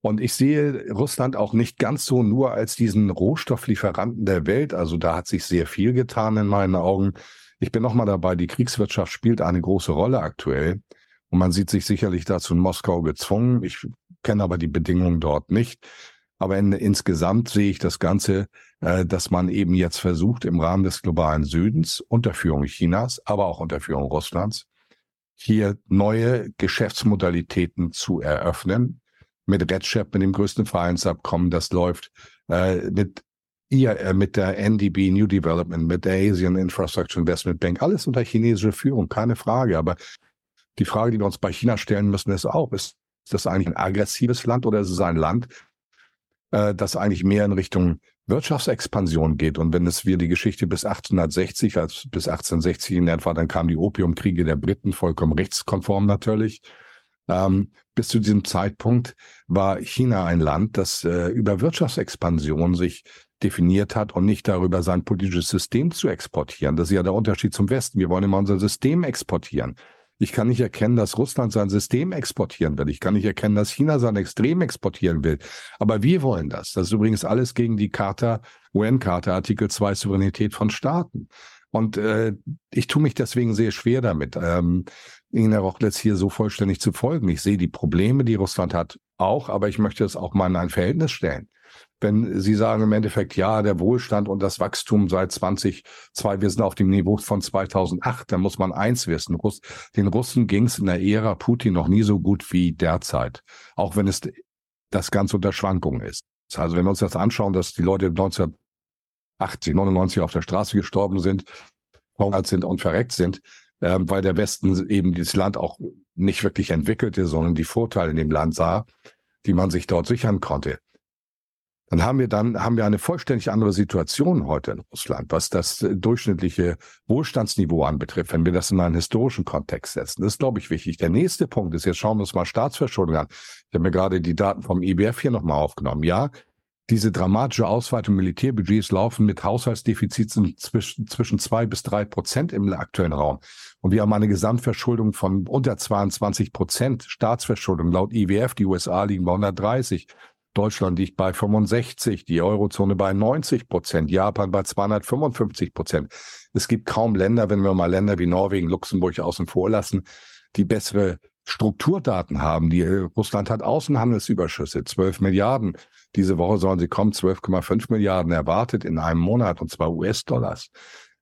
Und ich sehe Russland auch nicht ganz so nur als diesen Rohstofflieferanten der Welt. Also da hat sich sehr viel getan in meinen Augen. Ich bin nochmal dabei, die Kriegswirtschaft spielt eine große Rolle aktuell. Und man sieht sich sicherlich dazu in Moskau gezwungen. Ich kenne aber die Bedingungen dort nicht. Aber in, insgesamt sehe ich das Ganze, äh, dass man eben jetzt versucht, im Rahmen des globalen Südens unter Führung Chinas, aber auch unter Führung Russlands, hier neue Geschäftsmodalitäten zu eröffnen, mit RedChap, mit dem größten Vereinsabkommen, das läuft, äh, mit ihr, äh, mit der NDB New Development, mit der Asian Infrastructure Investment Bank, alles unter chinesischer Führung, keine Frage. Aber die Frage, die wir uns bei China stellen müssen, ist auch, ist das eigentlich ein aggressives Land oder ist es ein Land, äh, das eigentlich mehr in Richtung Wirtschaftsexpansion geht. Und wenn es wir die Geschichte bis 1860, als bis 1860 in etwa, dann kamen die Opiumkriege der Briten, vollkommen rechtskonform natürlich. Ähm, bis zu diesem Zeitpunkt war China ein Land, das äh, über Wirtschaftsexpansion sich definiert hat und nicht darüber, sein politisches System zu exportieren. Das ist ja der Unterschied zum Westen. Wir wollen immer unser System exportieren. Ich kann nicht erkennen, dass Russland sein System exportieren will. Ich kann nicht erkennen, dass China sein Extrem exportieren will. Aber wir wollen das. Das ist übrigens alles gegen die Charta, UN-Charta, Artikel 2 Souveränität von Staaten. Und äh, ich tue mich deswegen sehr schwer damit, ähm, Herr Rochlitz, hier so vollständig zu folgen. Ich sehe die Probleme, die Russland hat, auch, aber ich möchte es auch mal in ein Verhältnis stellen. Wenn Sie sagen im Endeffekt, ja, der Wohlstand und das Wachstum seit 2002, wir sind auf dem Niveau von 2008, dann muss man eins wissen. Russ, den Russen ging es in der Ära Putin noch nie so gut wie derzeit, auch wenn es das Ganze unter Schwankungen ist. Also wenn wir uns das anschauen, dass die Leute 19 80, 99 auf der Straße gestorben sind, verhungert sind und verreckt sind, äh, weil der Westen eben dieses Land auch nicht wirklich entwickelte, sondern die Vorteile in dem Land sah, die man sich dort sichern konnte. Dann haben wir dann, haben wir eine vollständig andere Situation heute in Russland, was das durchschnittliche Wohlstandsniveau anbetrifft, wenn wir das in einen historischen Kontext setzen. Das ist, glaube ich, wichtig. Der nächste Punkt ist, jetzt schauen wir uns mal Staatsverschuldung an. Ich habe mir gerade die Daten vom IBF hier nochmal aufgenommen. Ja, diese dramatische Ausweitung Militärbudgets laufen mit Haushaltsdefiziten zwischen, zwischen zwei bis drei Prozent im aktuellen Raum. Und wir haben eine Gesamtverschuldung von unter 22 Prozent Staatsverschuldung. Laut IWF, die USA liegen bei 130. Deutschland liegt bei 65, die Eurozone bei 90 Prozent, Japan bei 255 Prozent. Es gibt kaum Länder, wenn wir mal Länder wie Norwegen, Luxemburg außen vor lassen, die bessere Strukturdaten haben. Die, äh, Russland hat Außenhandelsüberschüsse, 12 Milliarden. Diese Woche sollen sie kommen, 12,5 Milliarden erwartet in einem Monat, und zwar US-Dollars.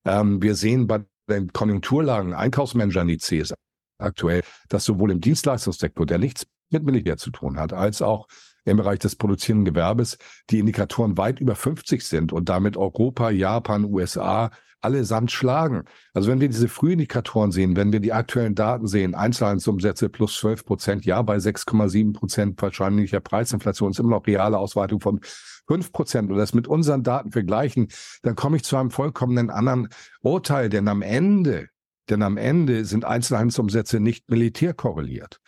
Ähm, wir sehen bei den Konjunkturlagen, Einkaufsmanager-Indizes aktuell, dass sowohl im Dienstleistungssektor, der nichts mit Militär zu tun hat, als auch im Bereich des produzierenden Gewerbes die Indikatoren weit über 50 sind und damit Europa, Japan, USA allesamt schlagen. Also wenn wir diese Frühindikatoren sehen, wenn wir die aktuellen Daten sehen, Einzelhandelsumsätze plus 12 Prozent, ja, bei 6,7 Prozent wahrscheinlicher Preisinflation ist immer noch reale Ausweitung von 5 Prozent und das mit unseren Daten vergleichen, dann komme ich zu einem vollkommenen anderen Urteil, denn am Ende, denn am Ende sind Einzelhandelsumsätze nicht militär korreliert.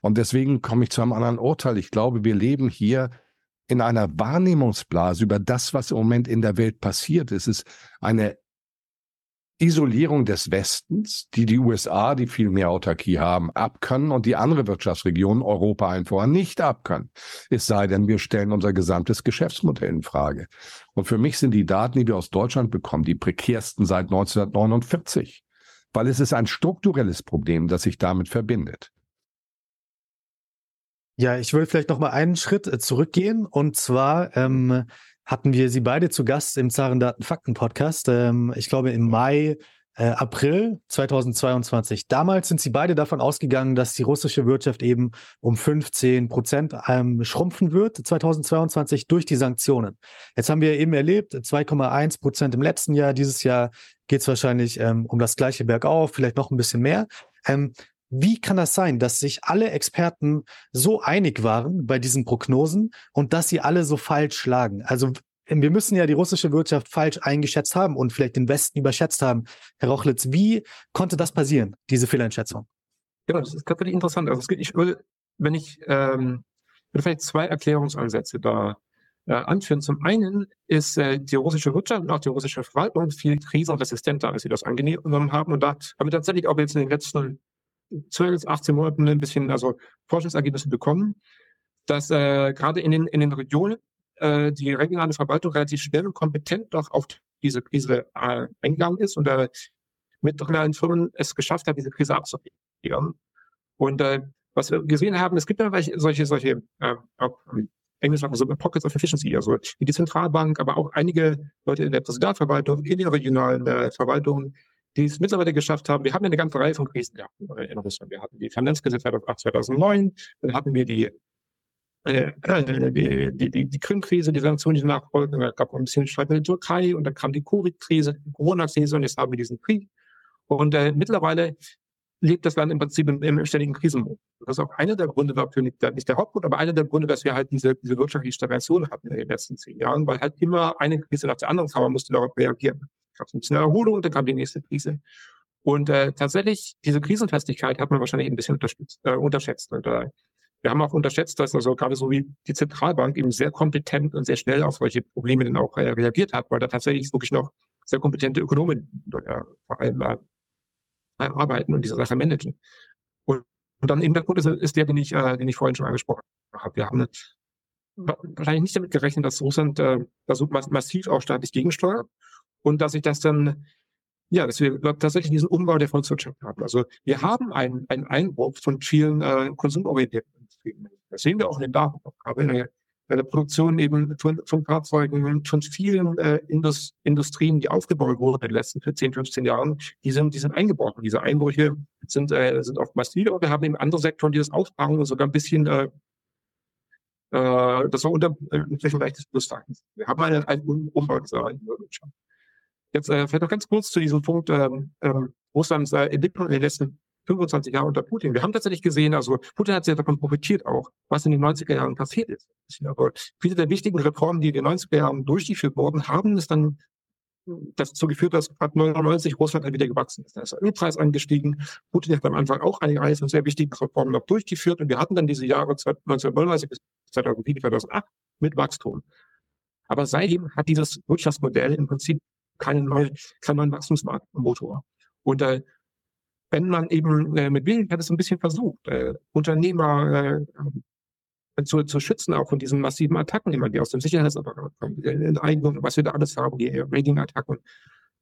Und deswegen komme ich zu einem anderen Urteil. Ich glaube, wir leben hier in einer Wahrnehmungsblase über das, was im Moment in der Welt passiert. Es ist eine Isolierung des Westens, die die USA, die viel mehr Autarkie haben, abkönnen und die andere Wirtschaftsregionen Europa einfach nicht abkönnen. Es sei denn, wir stellen unser gesamtes Geschäftsmodell in Frage. Und für mich sind die Daten, die wir aus Deutschland bekommen, die prekärsten seit 1949, weil es ist ein strukturelles Problem, das sich damit verbindet. Ja, ich will vielleicht noch mal einen Schritt äh, zurückgehen und zwar ähm, hatten wir sie beide zu Gast im Zarendaten Fakten Podcast. Ähm, ich glaube im Mai, äh, April 2022. Damals sind sie beide davon ausgegangen, dass die russische Wirtschaft eben um 15 Prozent ähm, schrumpfen wird 2022 durch die Sanktionen. Jetzt haben wir eben erlebt 2,1 Prozent im letzten Jahr. Dieses Jahr geht es wahrscheinlich ähm, um das gleiche bergauf, vielleicht noch ein bisschen mehr. Ähm, wie kann das sein, dass sich alle Experten so einig waren bei diesen Prognosen und dass sie alle so falsch schlagen? Also wir müssen ja die russische Wirtschaft falsch eingeschätzt haben und vielleicht den Westen überschätzt haben. Herr Rochlitz, wie konnte das passieren, diese Fehleinschätzung? Ja, das ist wirklich interessant. Also ich würde, wenn ich, ähm, würde vielleicht zwei Erklärungsansätze da äh, anführen. Zum einen ist äh, die russische Wirtschaft und auch die russische Verwaltung viel krisenresistenter, als sie das angenommen haben. Und da haben wir tatsächlich auch jetzt in den letzten 12, 18 Monaten ein bisschen, also Forschungsergebnisse bekommen, dass äh, gerade in den, in den Regionen äh, die regionale Verwaltung relativ schnell und kompetent doch auf diese Krise äh, eingegangen ist und äh, mit regionalen Firmen es geschafft hat, diese Krise abzuwägen. Und äh, was wir gesehen haben, es gibt ja solche, solche äh, auch Englisch sagen so Pockets of Efficiency, also wie die Zentralbank, aber auch einige Leute in der Präsidialverwaltung, in der regionalen äh, Verwaltung, die es mittlerweile geschafft haben. Wir haben ja eine ganze Reihe von Krisen gehabt in Russland. Wir hatten die Finanzkrise 2008, 2009, dann hatten wir die äh, die, die, die, die Krim-Krise, die Sanktionen, die nachfolgten, es gab ein bisschen Streit mit der Türkei und dann kam die Covid-Krise, die Corona-Krise und jetzt haben wir diesen Krieg. Und äh, mittlerweile lebt das Land im Prinzip im, im ständigen Krisenmodus. Das ist auch einer der Gründe dafür, nicht der, nicht der Hauptgrund, aber einer der Gründe, dass wir halt diese, diese wirtschaftliche Stagnation hatten in den letzten zehn Jahren, weil halt immer eine Krise nach der anderen kam, man musste darauf reagieren gab es ein bisschen Erholung, dann kam die nächste Krise. Und äh, tatsächlich, diese Krisenfestigkeit hat man wahrscheinlich ein bisschen unterschätzt. Äh, unterschätzt. Und, äh, wir haben auch unterschätzt, dass also gerade so wie die Zentralbank eben sehr kompetent und sehr schnell auf solche Probleme dann auch äh, reagiert hat, weil da tatsächlich wirklich noch sehr kompetente Ökonomen äh, vor allem äh, arbeiten und diese Sache managen. Und, und dann eben der Punkt ist, ist der, den ich, äh, den ich vorhin schon angesprochen habe. Wir haben wahrscheinlich nicht damit gerechnet, dass Russland äh, da so massiv auch staatlich gegensteuert und dass ich das dann, ja, dass wir tatsächlich diesen Umbau der Volkswirtschaft haben. Also wir haben einen, einen Einbruch von vielen äh, konsumorientierten Industrien. Das sehen wir auch in den Daten. Bei der Produktion eben von, von Fahrzeugen, von vielen äh, Indus, Industrien, die aufgebaut wurden in den letzten 10, 15 Jahren, die sind, die sind eingebrochen. Diese Einbrüche sind, äh, sind oft massiv, aber wir haben eben andere Sektoren, die das aufbauen und sogar ein bisschen äh, äh, das war unter äh, vielleicht des Pluszeichens. Wir haben einen, einen Umbau dieser Wirtschaft. Jetzt äh, vielleicht noch ganz kurz zu diesem Punkt ähm, ähm, Russlands äh, Entwicklung in den letzten 25 Jahren unter Putin. Wir haben tatsächlich gesehen, also Putin hat sehr davon profitiert auch, was in den 90er Jahren passiert ist. Aber viele der wichtigen Reformen, die in den 90er Jahren durchgeführt wurden, haben es dann dazu geführt, dass ab 99 Russland dann wieder gewachsen ist. Da ist der Ölpreis angestiegen. Putin hat am Anfang auch eine Reihe von sehr wichtigen Reformen noch durchgeführt und wir hatten dann diese Jahre 1999 bis 2007, 2008 mit Wachstum. Aber seitdem hat dieses Wirtschaftsmodell im Prinzip neuen, keinen neuen Wachstumsmotor. Und äh, wenn man eben äh, mit Willigkeit es ein bisschen versucht, äh, Unternehmer äh, zu, zu schützen, auch von diesen massiven Attacken, immer die aus dem Sicherheitsapparat kommen, die Enteignung, was wir da alles haben, die Rating-Attacken.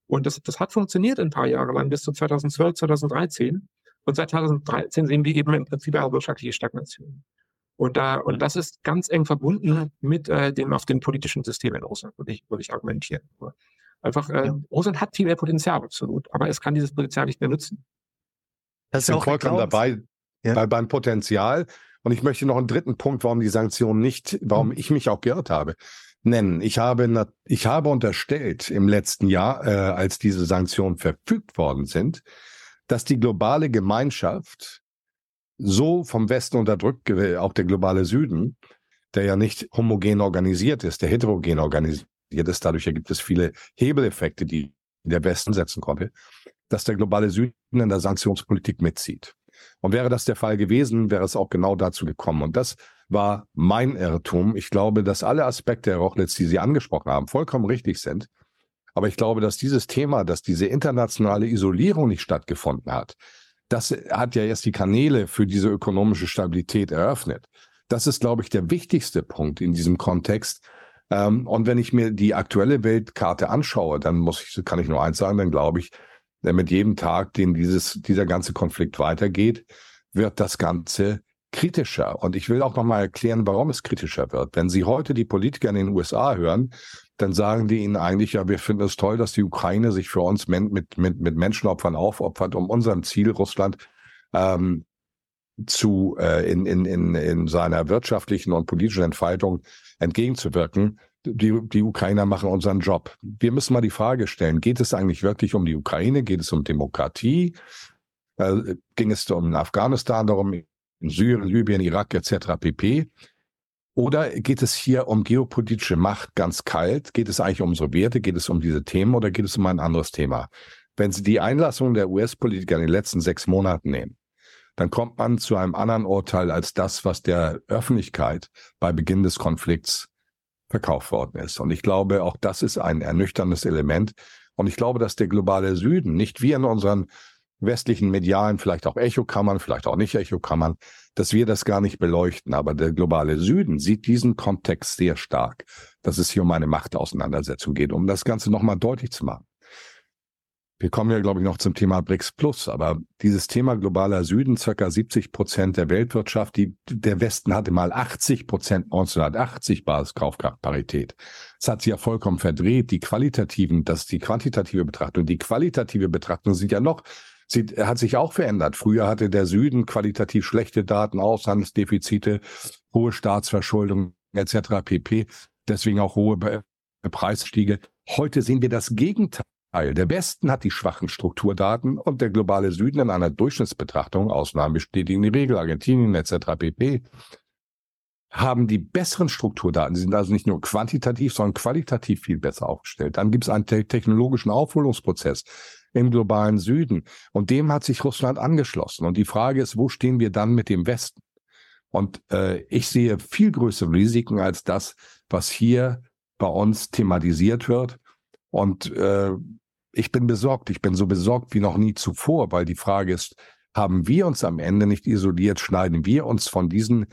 Und das, das hat funktioniert ein paar Jahre lang, bis zu 2012, 2013. Und seit 2013 sehen wir eben im Prinzip eine wirtschaftliche Stagnation. Und da, und das ist ganz eng verbunden mit äh, dem auf den politischen System in Russland, würde ich, würde ich argumentieren. Einfach, äh, ja. Russland hat viel mehr Potenzial, absolut, aber es kann dieses Potenzial nicht mehr nutzen. Das ist ich bin vollkommen dabei ja. bei, beim Potenzial. Und ich möchte noch einen dritten Punkt, warum die Sanktionen nicht, warum hm. ich mich auch geirrt habe, nennen. Ich habe, ich habe unterstellt im letzten Jahr, äh, als diese Sanktionen verfügt worden sind, dass die globale Gemeinschaft so vom Westen unterdrückt, auch der globale Süden, der ja nicht homogen organisiert ist, der heterogen organisiert ist, dadurch gibt es viele Hebeleffekte, die der Westen setzen konnte, dass der globale Süden in der Sanktionspolitik mitzieht. Und wäre das der Fall gewesen, wäre es auch genau dazu gekommen. Und das war mein Irrtum. Ich glaube, dass alle Aspekte, Herr Rochlitz, die Sie angesprochen haben, vollkommen richtig sind. Aber ich glaube, dass dieses Thema, dass diese internationale Isolierung nicht stattgefunden hat, das hat ja erst die Kanäle für diese ökonomische Stabilität eröffnet. Das ist, glaube ich, der wichtigste Punkt in diesem Kontext. Ähm, und wenn ich mir die aktuelle Weltkarte anschaue, dann muss ich, kann ich nur eins sagen, dann glaube ich, mit jedem Tag, den dieses, dieser ganze Konflikt weitergeht, wird das Ganze kritischer. Und ich will auch nochmal erklären, warum es kritischer wird. Wenn Sie heute die Politiker in den USA hören, dann sagen die ihnen eigentlich, ja, wir finden es toll, dass die Ukraine sich für uns mit, mit, mit Menschenopfern aufopfert, um unserem Ziel, Russland, ähm, zu, äh, in, in, in, in seiner wirtschaftlichen und politischen Entfaltung entgegenzuwirken. Die, die Ukrainer machen unseren Job. Wir müssen mal die Frage stellen, geht es eigentlich wirklich um die Ukraine? Geht es um Demokratie? Äh, ging es um Afghanistan, darum, in Syrien, Libyen, Irak etc. pp. Oder geht es hier um geopolitische Macht ganz kalt? Geht es eigentlich um unsere Werte? Geht es um diese Themen oder geht es um ein anderes Thema? Wenn Sie die Einlassung der US-Politiker in den letzten sechs Monaten nehmen, dann kommt man zu einem anderen Urteil als das, was der Öffentlichkeit bei Beginn des Konflikts verkauft worden ist. Und ich glaube, auch das ist ein ernüchterndes Element. Und ich glaube, dass der globale Süden, nicht wie in unseren westlichen medialen, vielleicht auch Echokammern, vielleicht auch nicht Echokammern, dass wir das gar nicht beleuchten. Aber der globale Süden sieht diesen Kontext sehr stark, dass es hier um eine Machtauseinandersetzung geht, um das Ganze nochmal deutlich zu machen. Wir kommen ja, glaube ich, noch zum Thema BRICS Plus, aber dieses Thema globaler Süden, circa 70 Prozent der Weltwirtschaft, die, der Westen hatte mal 80 Prozent 1980 Basiskaufkraftparität. Das hat sich ja vollkommen verdreht. Die qualitativen, das ist die quantitative Betrachtung. Die qualitative Betrachtung sind ja noch Sie hat sich auch verändert. Früher hatte der Süden qualitativ schlechte Daten, Aushandelsdefizite, hohe Staatsverschuldung etc. pp. Deswegen auch hohe Preisstiege. Heute sehen wir das Gegenteil. Der Westen hat die schwachen Strukturdaten und der globale Süden in einer Durchschnittsbetrachtung, Ausnahmen bestätigen die Regel, Argentinien etc. pp., haben die besseren Strukturdaten. Sie sind also nicht nur quantitativ, sondern qualitativ viel besser aufgestellt. Dann gibt es einen technologischen Aufholungsprozess im globalen Süden. Und dem hat sich Russland angeschlossen. Und die Frage ist, wo stehen wir dann mit dem Westen? Und äh, ich sehe viel größere Risiken als das, was hier bei uns thematisiert wird. Und äh, ich bin besorgt. Ich bin so besorgt wie noch nie zuvor, weil die Frage ist, haben wir uns am Ende nicht isoliert, schneiden wir uns von diesen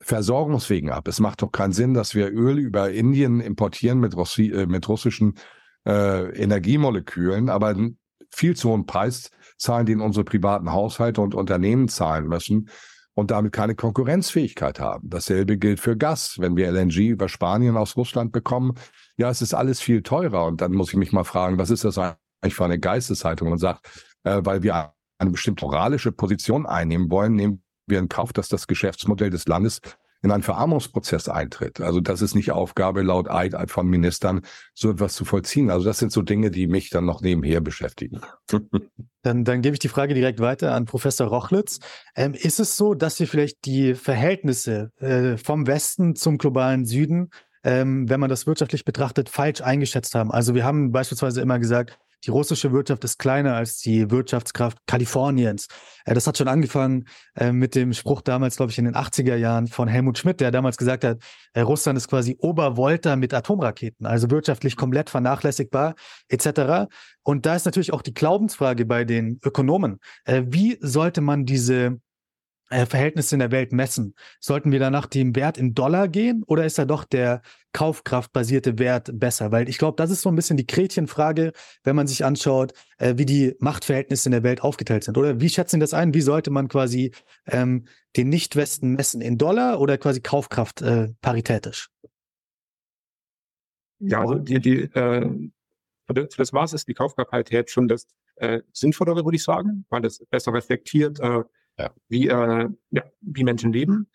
Versorgungswegen ab. Es macht doch keinen Sinn, dass wir Öl über Indien importieren mit, Russi äh, mit russischen äh, Energiemolekülen, aber einen viel zu hohen Preis zahlen, den unsere privaten Haushalte und Unternehmen zahlen müssen und damit keine Konkurrenzfähigkeit haben. Dasselbe gilt für Gas. Wenn wir LNG über Spanien aus Russland bekommen, ja, es ist alles viel teurer. Und dann muss ich mich mal fragen, was ist das eigentlich für eine Geisteshaltung? Und sagt, äh, weil wir eine bestimmte moralische Position einnehmen wollen, nehmen wir in Kauf, dass das Geschäftsmodell des Landes in einen Verarmungsprozess eintritt. Also das ist nicht Aufgabe laut Eid von Ministern, so etwas zu vollziehen. Also das sind so Dinge, die mich dann noch nebenher beschäftigen. Dann, dann gebe ich die Frage direkt weiter an Professor Rochlitz. Ähm, ist es so, dass wir vielleicht die Verhältnisse äh, vom Westen zum globalen Süden, ähm, wenn man das wirtschaftlich betrachtet, falsch eingeschätzt haben? Also wir haben beispielsweise immer gesagt, die russische Wirtschaft ist kleiner als die Wirtschaftskraft Kaliforniens. Äh, das hat schon angefangen äh, mit dem Spruch damals, glaube ich, in den 80er Jahren von Helmut Schmidt, der damals gesagt hat, äh, Russland ist quasi Obervolta mit Atomraketen, also wirtschaftlich komplett vernachlässigbar etc. Und da ist natürlich auch die Glaubensfrage bei den Ökonomen. Wie sollte man diese äh, Verhältnisse in der Welt messen? Sollten wir da nach dem Wert in Dollar gehen oder ist da doch der kaufkraftbasierte Wert besser? Weil ich glaube, das ist so ein bisschen die Gretchenfrage, wenn man sich anschaut, äh, wie die Machtverhältnisse in der Welt aufgeteilt sind. Oder wie schätzen Sie das ein? Wie sollte man quasi ähm, den Nicht-Westen messen? In Dollar oder quasi Kaufkraft äh, paritätisch? Ja, also die, die, äh, für das Maß ist die Kaufkraft jetzt schon das äh, Sinnvollere, würde ich sagen, weil es besser reflektiert, äh, ja. wie, äh, ja, wie Menschen leben.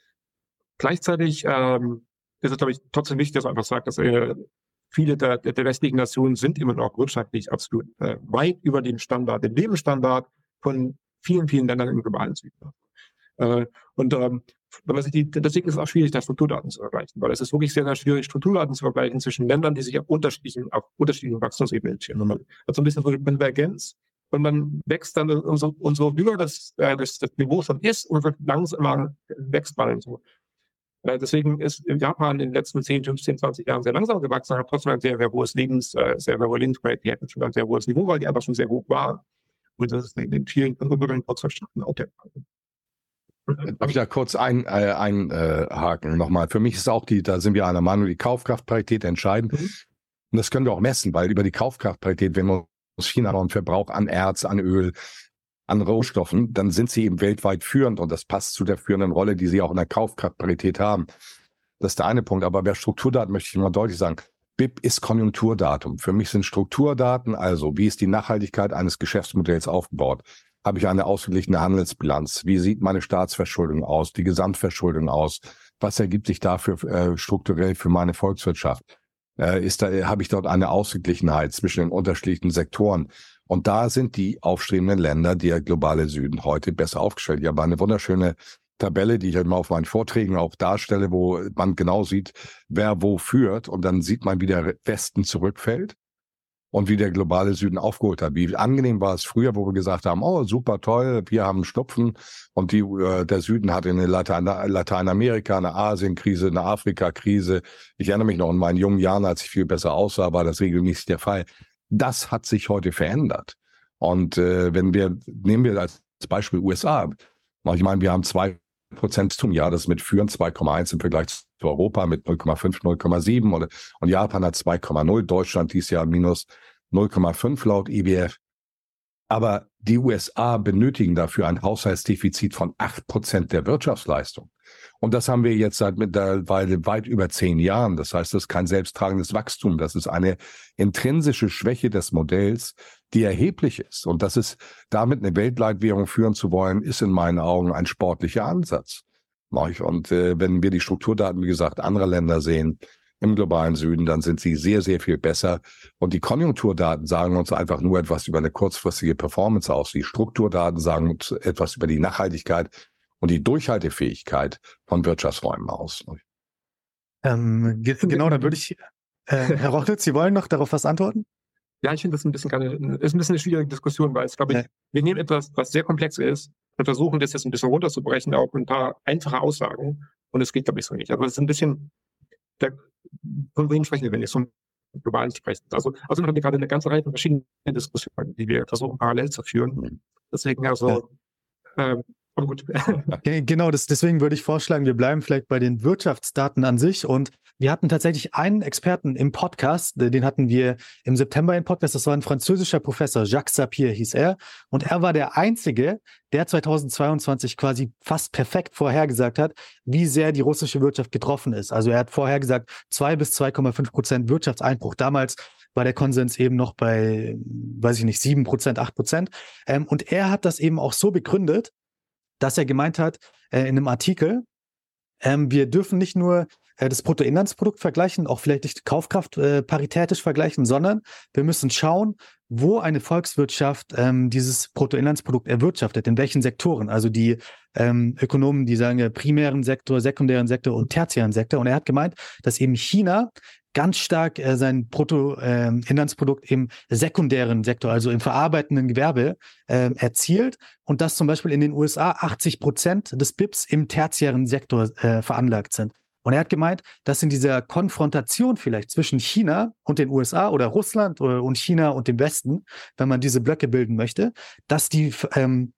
Gleichzeitig ähm, ist es, glaube ich, trotzdem wichtig, dass man einfach sagt, dass äh, viele der, der westlichen Nationen sind immer noch wirtschaftlich absolut äh, weit über dem Standard, dem Lebensstandard von vielen, vielen Ländern im globalen Süden. Äh, und ähm, deswegen ist es auch schwierig, da Strukturdaten zu vergleichen, weil es ist wirklich sehr, sehr schwierig, Strukturdaten zu vergleichen zwischen Ländern, die sich auf unterschiedlichen, auf unterschiedlichen Wachstumsebenen entwickeln. Man hat so ein bisschen so eine Konvergenz und man wächst dann umso, umso höher das, äh, das, das Niveau schon ist und wird langsamer wächst man so. Äh, deswegen ist Japan in den letzten 10, 15, 20 Jahren sehr langsam gewachsen, hat trotzdem ein sehr, sehr hohes Lebens, äh, sehr, sehr hohe Lebensqualität, die hatten schon ein sehr hohes Niveau, weil die einfach schon sehr hoch war. Und das ist in den vielen anderen Prozessstaaten auch der Fall. Darf ich da kurz ein, äh, einhaken äh, nochmal? Für mich ist auch die, da sind wir einer Meinung, die Kaufkraftparität entscheidend. Mhm. Und das können wir auch messen, weil über die Kaufkraftparität, wenn wir aus China und Verbrauch an Erz, an Öl, an Rohstoffen, dann sind sie eben weltweit führend und das passt zu der führenden Rolle, die sie auch in der Kaufkraftparität haben. Das ist der eine Punkt. Aber bei Strukturdaten möchte ich mal deutlich sagen, BIP ist Konjunkturdatum. Für mich sind Strukturdaten, also wie ist die Nachhaltigkeit eines Geschäftsmodells aufgebaut? Habe ich eine ausgeglichene Handelsbilanz? Wie sieht meine Staatsverschuldung aus? Die Gesamtverschuldung aus? Was ergibt sich dafür äh, strukturell für meine Volkswirtschaft? Äh, ist da, habe ich dort eine Ausgeglichenheit zwischen den unterschiedlichen Sektoren. Und da sind die aufstrebenden Länder, der globale Süden, heute besser aufgestellt. Ich habe eine wunderschöne Tabelle, die ich immer auf meinen Vorträgen auch darstelle, wo man genau sieht, wer wo führt. Und dann sieht man, wie der Westen zurückfällt und wie der globale Süden aufgeholt hat. Wie angenehm war es früher, wo wir gesagt haben, oh, super toll, wir haben Stupfen und die, äh, der Süden hatte eine Latein Lateinamerika, eine Asienkrise, eine Afrika-Krise. Ich erinnere mich noch in meinen jungen Jahren, als ich viel besser aussah, war das regelmäßig der Fall. Das hat sich heute verändert. Und äh, wenn wir, nehmen wir als Beispiel USA, ich meine, wir haben zwei Prozent zum Jahr, das mit führen 2,1 im Vergleich zu Europa mit 0,5, 0,7 und, und Japan hat 2,0, Deutschland dieses Jahr minus 0,5 laut IWF. Aber die USA benötigen dafür ein Haushaltsdefizit von 8 Prozent der Wirtschaftsleistung. Und das haben wir jetzt seit mittlerweile weit über zehn Jahren. Das heißt, das ist kein selbsttragendes Wachstum. Das ist eine intrinsische Schwäche des Modells, die erheblich ist. Und das ist damit eine Weltleitwährung führen zu wollen, ist in meinen Augen ein sportlicher Ansatz. Und äh, wenn wir die Strukturdaten, wie gesagt, anderer Länder sehen, im globalen Süden, dann sind sie sehr, sehr viel besser. Und die Konjunkturdaten sagen uns einfach nur etwas über eine kurzfristige Performance aus. Die Strukturdaten sagen uns etwas über die Nachhaltigkeit und die Durchhaltefähigkeit von Wirtschaftsräumen aus. Ähm, genau, da würde ich, äh, Herr Rochlitz, Sie wollen noch darauf was antworten? Ja, ich finde das ein bisschen, ist ein bisschen eine schwierige Diskussion, weil es, glaube ich, ja. wir nehmen etwas, was sehr komplex ist und versuchen, das jetzt ein bisschen runterzubrechen auf ein paar einfache Aussagen. Und es geht, glaube ich, so nicht. Also es ist ein bisschen, der, von wem sprechen wir, wenn wir so globalen sprechen? Also, also haben wir gerade eine ganze Reihe von verschiedenen Diskussionen, die wir versuchen parallel zu führen. Mhm. Deswegen also, ja. ähm, aber gut. genau, das, deswegen würde ich vorschlagen, wir bleiben vielleicht bei den Wirtschaftsdaten an sich. Und wir hatten tatsächlich einen Experten im Podcast, den hatten wir im September im Podcast. Das war ein französischer Professor, Jacques Sapir hieß er. Und er war der Einzige, der 2022 quasi fast perfekt vorhergesagt hat, wie sehr die russische Wirtschaft getroffen ist. Also er hat vorhergesagt, zwei bis 2,5 Prozent Wirtschaftseinbruch. Damals war der Konsens eben noch bei, weiß ich nicht, sieben Prozent, acht Prozent. Ähm, und er hat das eben auch so begründet, dass er gemeint hat äh, in einem Artikel, ähm, wir dürfen nicht nur äh, das Bruttoinlandsprodukt vergleichen, auch vielleicht nicht Kaufkraft äh, paritätisch vergleichen, sondern wir müssen schauen, wo eine Volkswirtschaft ähm, dieses Bruttoinlandsprodukt erwirtschaftet, in welchen Sektoren. Also die ähm, Ökonomen, die sagen ja primären Sektor, sekundären Sektor und tertiären Sektor. Und er hat gemeint, dass eben China ganz stark äh, sein Bruttoinlandsprodukt ähm, im sekundären Sektor, also im verarbeitenden Gewerbe, äh, erzielt und dass zum Beispiel in den USA 80 Prozent des BIPs im tertiären Sektor äh, veranlagt sind. Und er hat gemeint, dass in dieser Konfrontation vielleicht zwischen China und den USA oder Russland und China und dem Westen, wenn man diese Blöcke bilden möchte, dass die ähm,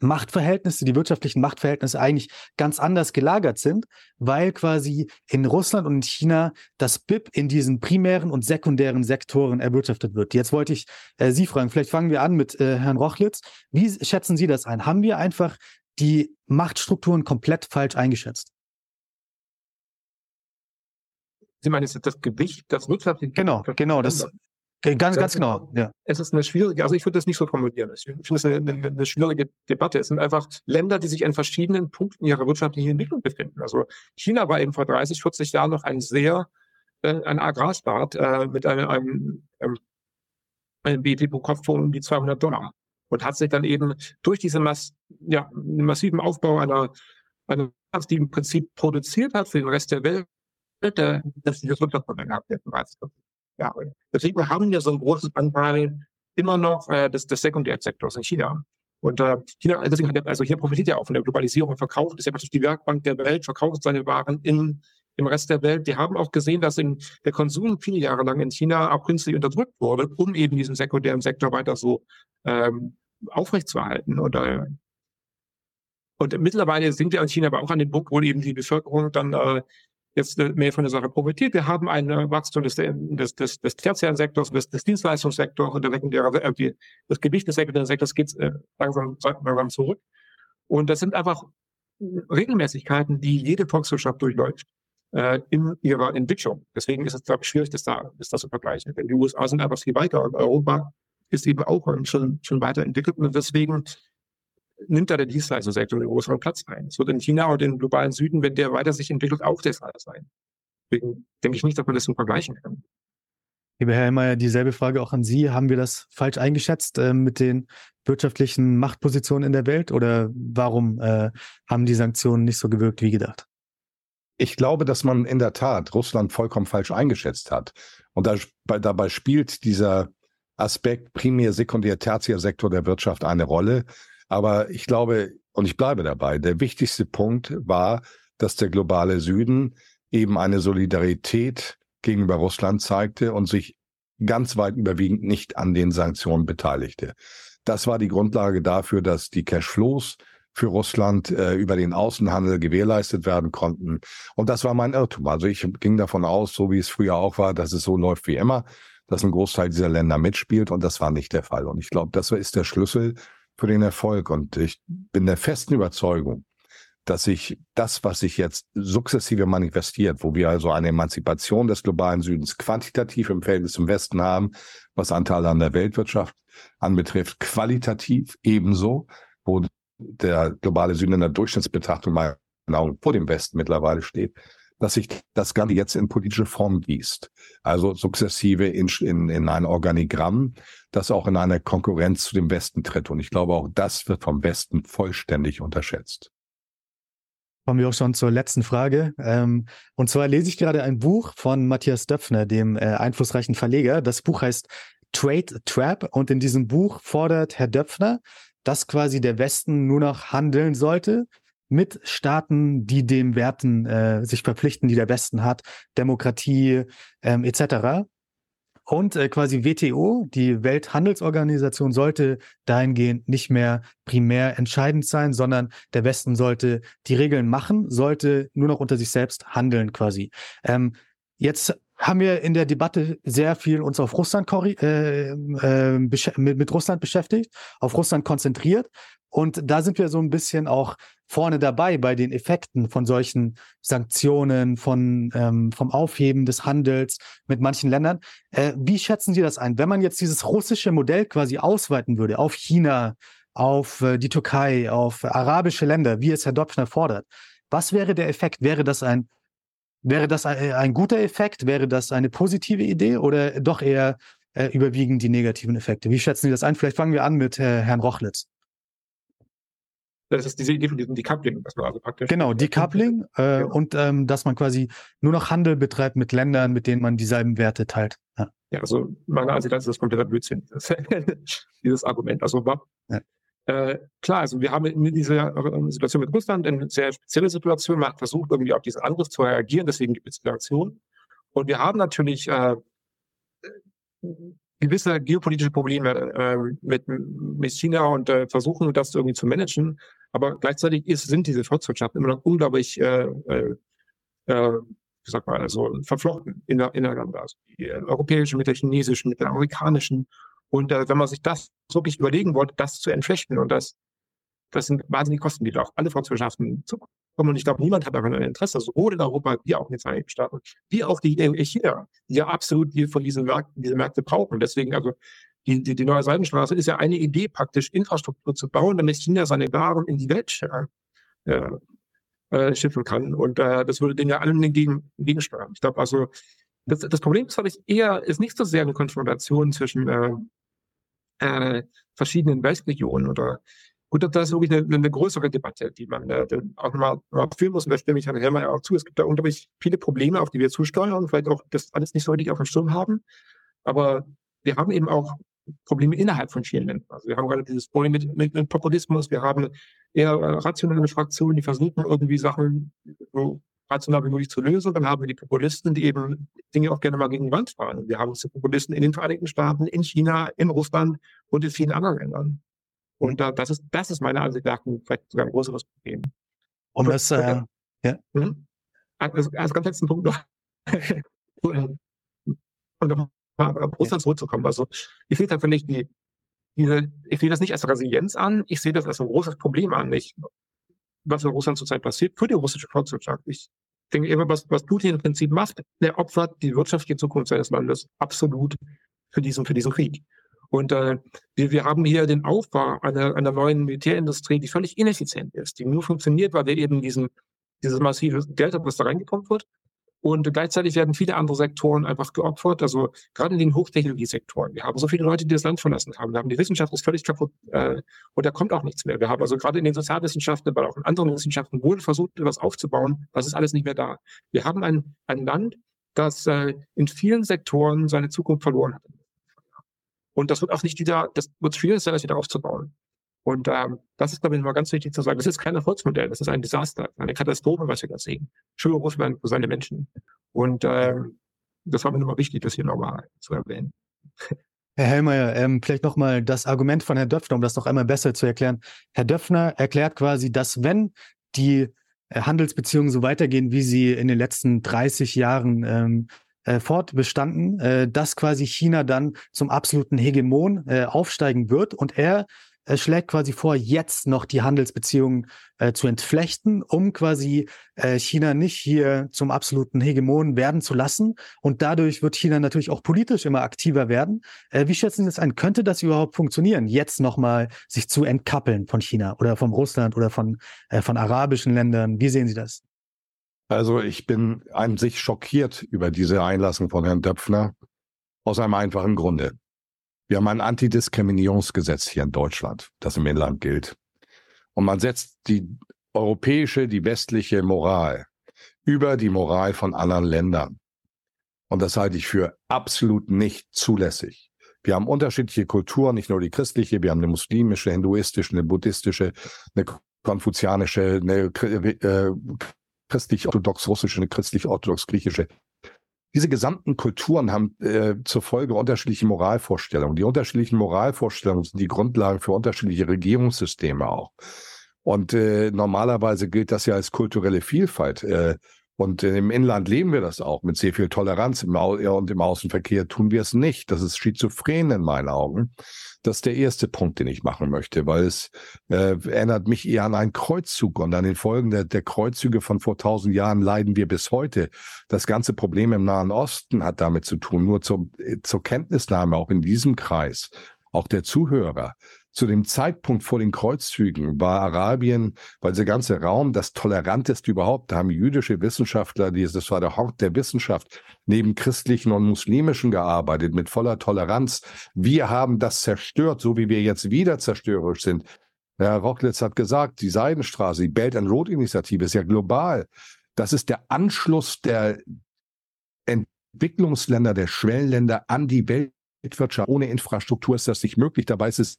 Machtverhältnisse, die wirtschaftlichen Machtverhältnisse eigentlich ganz anders gelagert sind, weil quasi in Russland und in China das BIP in diesen primären und sekundären Sektoren erwirtschaftet wird. Jetzt wollte ich äh, Sie fragen, vielleicht fangen wir an mit äh, Herrn Rochlitz. Wie schätzen Sie das ein? Haben wir einfach die Machtstrukturen komplett falsch eingeschätzt? Sie meinen, ist das Gewicht, das wirtschaftliche Genau, genau, das, Ganz, ganz genau, ja. Es ist eine schwierige, also ich würde das nicht so formulieren. Ich finde es eine, eine, eine, schwierige Debatte. Es sind einfach Länder, die sich an verschiedenen Punkten ihrer wirtschaftlichen Entwicklung befinden. Also China war eben vor 30, 40 Jahren noch ein sehr, äh, ein Agrarstaat äh, mit einem, einem, ähm, einem BIP pro Kopf von um die 200 Dollar und hat sich dann eben durch diese Mass, ja, massiven Aufbau einer, einer die im Prinzip produziert hat für den Rest der Welt, der, das Wirtschaftsmodell gehabt, der bereits Jahre. Deswegen haben wir so ein großes Anteil immer noch äh, des, des Sekundärsektors in China. Und äh, China, deswegen hat er, also hier profitiert ja auch von der Globalisierung und verkauft, ist ja praktisch die Werkbank der Welt, verkauft seine Waren in, im Rest der Welt. Die haben auch gesehen, dass in, der Konsum viele Jahre lang in China auch künstlich unterdrückt wurde, um eben diesen sekundären Sektor weiter so ähm, aufrechtzuerhalten. Und, äh, und mittlerweile sind wir in China aber auch an dem Punkt, wo eben die Bevölkerung dann äh, jetzt mehr von der Sache profitiert. Wir haben ein Wachstum des, des, des, des tertiären Sektors, des, des Dienstleistungssektors und der sekundäre, äh, das Gewicht des Sektors geht äh, langsam, langsam zurück. Und das sind einfach Regelmäßigkeiten, die jede Volkswirtschaft durchläuft äh, in ihrer Entwicklung. Deswegen ist es, glaube ich, schwierig, das da, das da zu vergleichen. Denn die USA sind einfach viel weiter und Europa ist eben auch schon, schon weiterentwickelt. Und deswegen nimmt da der Dienstleistungssektor einen größeren Platz ein. Es wird in China und im globalen Süden, wenn der weiter sich entwickelt, auch der Fall sein. Deswegen denke ich nicht, dass man das so vergleichen kann. Lieber Herr Helmer, dieselbe Frage auch an Sie. Haben wir das falsch eingeschätzt äh, mit den wirtschaftlichen Machtpositionen in der Welt oder warum äh, haben die Sanktionen nicht so gewirkt wie gedacht? Ich glaube, dass man in der Tat Russland vollkommen falsch eingeschätzt hat. Und da, dabei spielt dieser Aspekt primär, sekundär, tertiär Sektor der Wirtschaft eine Rolle. Aber ich glaube, und ich bleibe dabei, der wichtigste Punkt war, dass der globale Süden eben eine Solidarität gegenüber Russland zeigte und sich ganz weit überwiegend nicht an den Sanktionen beteiligte. Das war die Grundlage dafür, dass die Cashflows für Russland äh, über den Außenhandel gewährleistet werden konnten. Und das war mein Irrtum. Also ich ging davon aus, so wie es früher auch war, dass es so läuft wie immer, dass ein Großteil dieser Länder mitspielt. Und das war nicht der Fall. Und ich glaube, das ist der Schlüssel für den Erfolg. Und ich bin der festen Überzeugung, dass sich das, was sich jetzt sukzessive manifestiert, wo wir also eine Emanzipation des globalen Südens quantitativ im Verhältnis zum Westen haben, was Anteile an der Weltwirtschaft anbetrifft, qualitativ ebenso, wo der globale Süden in der Durchschnittsbetrachtung mal genau vor dem Westen mittlerweile steht, dass sich das Ganze jetzt in politische Form gießt. Also sukzessive in, in, in ein Organigramm, das auch in einer Konkurrenz zu dem Westen tritt. Und ich glaube, auch das wird vom Westen vollständig unterschätzt. Kommen wir auch schon zur letzten Frage. Ähm, und zwar lese ich gerade ein Buch von Matthias Döpfner, dem äh, einflussreichen Verleger. Das Buch heißt Trade Trap. Und in diesem Buch fordert Herr Döpfner, dass quasi der Westen nur noch handeln sollte mit Staaten, die dem Werten äh, sich verpflichten, die der Westen hat, Demokratie ähm, etc. Und äh, quasi WTO, die Welthandelsorganisation, sollte dahingehend nicht mehr primär entscheidend sein, sondern der Westen sollte die Regeln machen, sollte nur noch unter sich selbst handeln quasi. Ähm, jetzt haben wir in der Debatte sehr viel uns auf Russland äh, äh, mit, mit Russland beschäftigt, auf Russland konzentriert. Und da sind wir so ein bisschen auch vorne dabei bei den Effekten von solchen Sanktionen, von, ähm, vom Aufheben des Handels mit manchen Ländern. Äh, wie schätzen Sie das ein? Wenn man jetzt dieses russische Modell quasi ausweiten würde auf China, auf äh, die Türkei, auf arabische Länder, wie es Herr Dopfner fordert, was wäre der Effekt? Wäre das ein, wäre das ein, guter Effekt? Wäre das eine positive Idee oder doch eher äh, überwiegend die negativen Effekte? Wie schätzen Sie das ein? Vielleicht fangen wir an mit äh, Herrn Rochlitz. Das ist diese Idee von diesem Decoupling, dass man also praktisch. Genau, Decoupling äh, Ja. und ähm, dass man quasi nur noch Handel betreibt mit Ländern, mit denen man dieselben Werte teilt. Ja. Ja, also meiner Ansicht nach ist das kompletter Blödsinn, dieses Argument. Also Ja. Äh, klar, also wir haben in dieser äh, Situation mit Russland eine sehr spezielle Situation. Man hat versucht, irgendwie auf diesen Angriff zu reagieren, deswegen gibt es die. Und wir haben natürlich äh, gewisse geopolitische Probleme äh, mit, mit China und äh, versuchen das irgendwie zu managen. Aber gleichzeitig ist, sind diese Volkswirtschaften immer noch unglaublich äh, äh, äh, wie sagt man, also verflochten in der, ineinander. Also die europäischen mit der chinesischen, mit der amerikanischen. Und äh, wenn man sich das wirklich überlegen wollte, das zu entflechten und das, das sind wahnsinnige Kosten, die da auf alle Volkswirtschaften zukommen. Und ich glaube, niemand hat daran ein Interesse, sowohl in Europa wie auch in den Vereinigten Staaten, wie auch die äh, China, die ja absolut die von diesen Märkten, diese Märkte brauchen. Deswegen, also die, die, die neue Seidenstraße ist ja eine Idee, praktisch Infrastruktur zu bauen, damit China seine Waren in die Welt äh, äh, äh, schiffen kann. Und äh, das würde denen ja allen entgegen, entgegensteuern. Ich glaube also, das, das Problem ist, ich, eher, ist nicht so sehr eine Konfrontation zwischen äh, verschiedenen Weltregionen oder gut, das ist wirklich eine, eine größere Debatte, die man äh, auch mal führen muss. Und da stimme ich Herrn Helmer auch zu. Es gibt da unglaublich viele Probleme, auf die wir zusteuern vielleicht auch das alles nicht so richtig auf dem Schirm haben. Aber wir haben eben auch Probleme innerhalb von vielen Ländern. Also wir haben gerade dieses Problem mit, mit, mit Populismus, wir haben eher äh, rationale Fraktionen, die versuchen irgendwie Sachen so rational wie möglich zu lösen. Und dann haben wir die Populisten, die eben Dinge auch gerne mal gegen die Wand fahren. Wir haben die Populisten in den Vereinigten Staaten, in China, in Russland und in vielen anderen Ländern. Und äh, das ist, das ist meiner Ansicht nach ein, vielleicht sogar ein größeres Problem. Um das, äh, Mhm. Also, als ganz letzten Punkt noch. und um auf Russland zurückzukommen. Also, ich sehe tatsächlich die, diese, ich sehe das nicht als Resilienz an, ich sehe das als ein großes Problem an, nicht, was in Russland zurzeit passiert für die russische Volkswirtschaft. Ich denke immer, was, was Putin im Prinzip macht, der opfert die wirtschaftliche Zukunft seines Landes absolut für diesen, für diesen Krieg. Und äh, wir, wir haben hier den Aufbau einer, einer neuen Militärindustrie, die völlig ineffizient ist, die nur funktioniert, weil wir eben diesen, dieses massive Geld haben, was da reingepumpt wird. Und gleichzeitig werden viele andere Sektoren einfach geopfert, also gerade in den Hochtechnologiesektoren. Wir haben so viele Leute, die das Land verlassen haben. Wir haben die Wissenschaft ist völlig kaputt äh, und da kommt auch nichts mehr. Wir haben also gerade in den Sozialwissenschaften, aber auch in anderen Wissenschaften wohl versucht, etwas aufzubauen. Das ist alles nicht mehr da. Wir haben ein, ein Land, das äh, in vielen Sektoren seine Zukunft verloren hat. Und das wird auch nicht wieder, das wird schwierig sein, das wieder aufzubauen. Und ähm, das ist, glaube ich, mal ganz wichtig zu sagen. Das ist kein Erfolgsmodell, das ist ein Desaster, eine Katastrophe, was wir da sehen. Für Russland, für seine Menschen. Und ähm, das war mir nochmal wichtig, das hier nochmal zu erwähnen. Herr Hellmeier, ähm, vielleicht nochmal das Argument von Herrn Döpfner, um das noch einmal besser zu erklären. Herr Döpfner erklärt quasi, dass wenn die äh, Handelsbeziehungen so weitergehen, wie sie in den letzten 30 Jahren ähm, äh, fortbestanden, äh, dass quasi China dann zum absoluten Hegemon äh, aufsteigen wird und er äh, schlägt quasi vor, jetzt noch die Handelsbeziehungen äh, zu entflechten, um quasi äh, China nicht hier zum absoluten Hegemon werden zu lassen. Und dadurch wird China natürlich auch politisch immer aktiver werden. Äh, wie schätzen Sie das ein? Könnte das überhaupt funktionieren, jetzt nochmal sich zu entkappeln von China oder von Russland oder von, äh, von arabischen Ländern? Wie sehen Sie das? Also ich bin an sich schockiert über diese Einlassung von Herrn Döpfner aus einem einfachen Grunde. Wir haben ein Antidiskriminierungsgesetz hier in Deutschland, das im Inland gilt. Und man setzt die europäische, die westliche Moral über die Moral von anderen Ländern. Und das halte ich für absolut nicht zulässig. Wir haben unterschiedliche Kulturen, nicht nur die christliche, wir haben eine muslimische, hinduistische, eine buddhistische, eine konfuzianische, eine äh, christlich-orthodox-russische, eine christlich-orthodox-griechische. Diese gesamten Kulturen haben äh, zur Folge unterschiedliche Moralvorstellungen. Die unterschiedlichen Moralvorstellungen sind die Grundlage für unterschiedliche Regierungssysteme auch. Und äh, normalerweise gilt das ja als kulturelle Vielfalt. Äh, und äh, im Inland leben wir das auch mit sehr viel Toleranz. Im Au und im Außenverkehr tun wir es nicht. Das ist schizophren in meinen Augen. Das ist der erste Punkt, den ich machen möchte, weil es äh, erinnert mich eher an einen Kreuzzug und an den Folgen der, der Kreuzzüge von vor tausend Jahren leiden wir bis heute. Das ganze Problem im Nahen Osten hat damit zu tun, nur zur, zur Kenntnisnahme auch in diesem Kreis, auch der Zuhörer. Zu dem Zeitpunkt vor den Kreuzzügen war Arabien, weil dieser ganze Raum das toleranteste überhaupt. Da haben jüdische Wissenschaftler, das war der Hort der Wissenschaft, neben christlichen und muslimischen gearbeitet, mit voller Toleranz. Wir haben das zerstört, so wie wir jetzt wieder zerstörerisch sind. Herr Rocklitz hat gesagt, die Seidenstraße, die Belt and Road Initiative ist ja global. Das ist der Anschluss der Entwicklungsländer, der Schwellenländer an die Weltwirtschaft. Ohne Infrastruktur ist das nicht möglich. Dabei ist es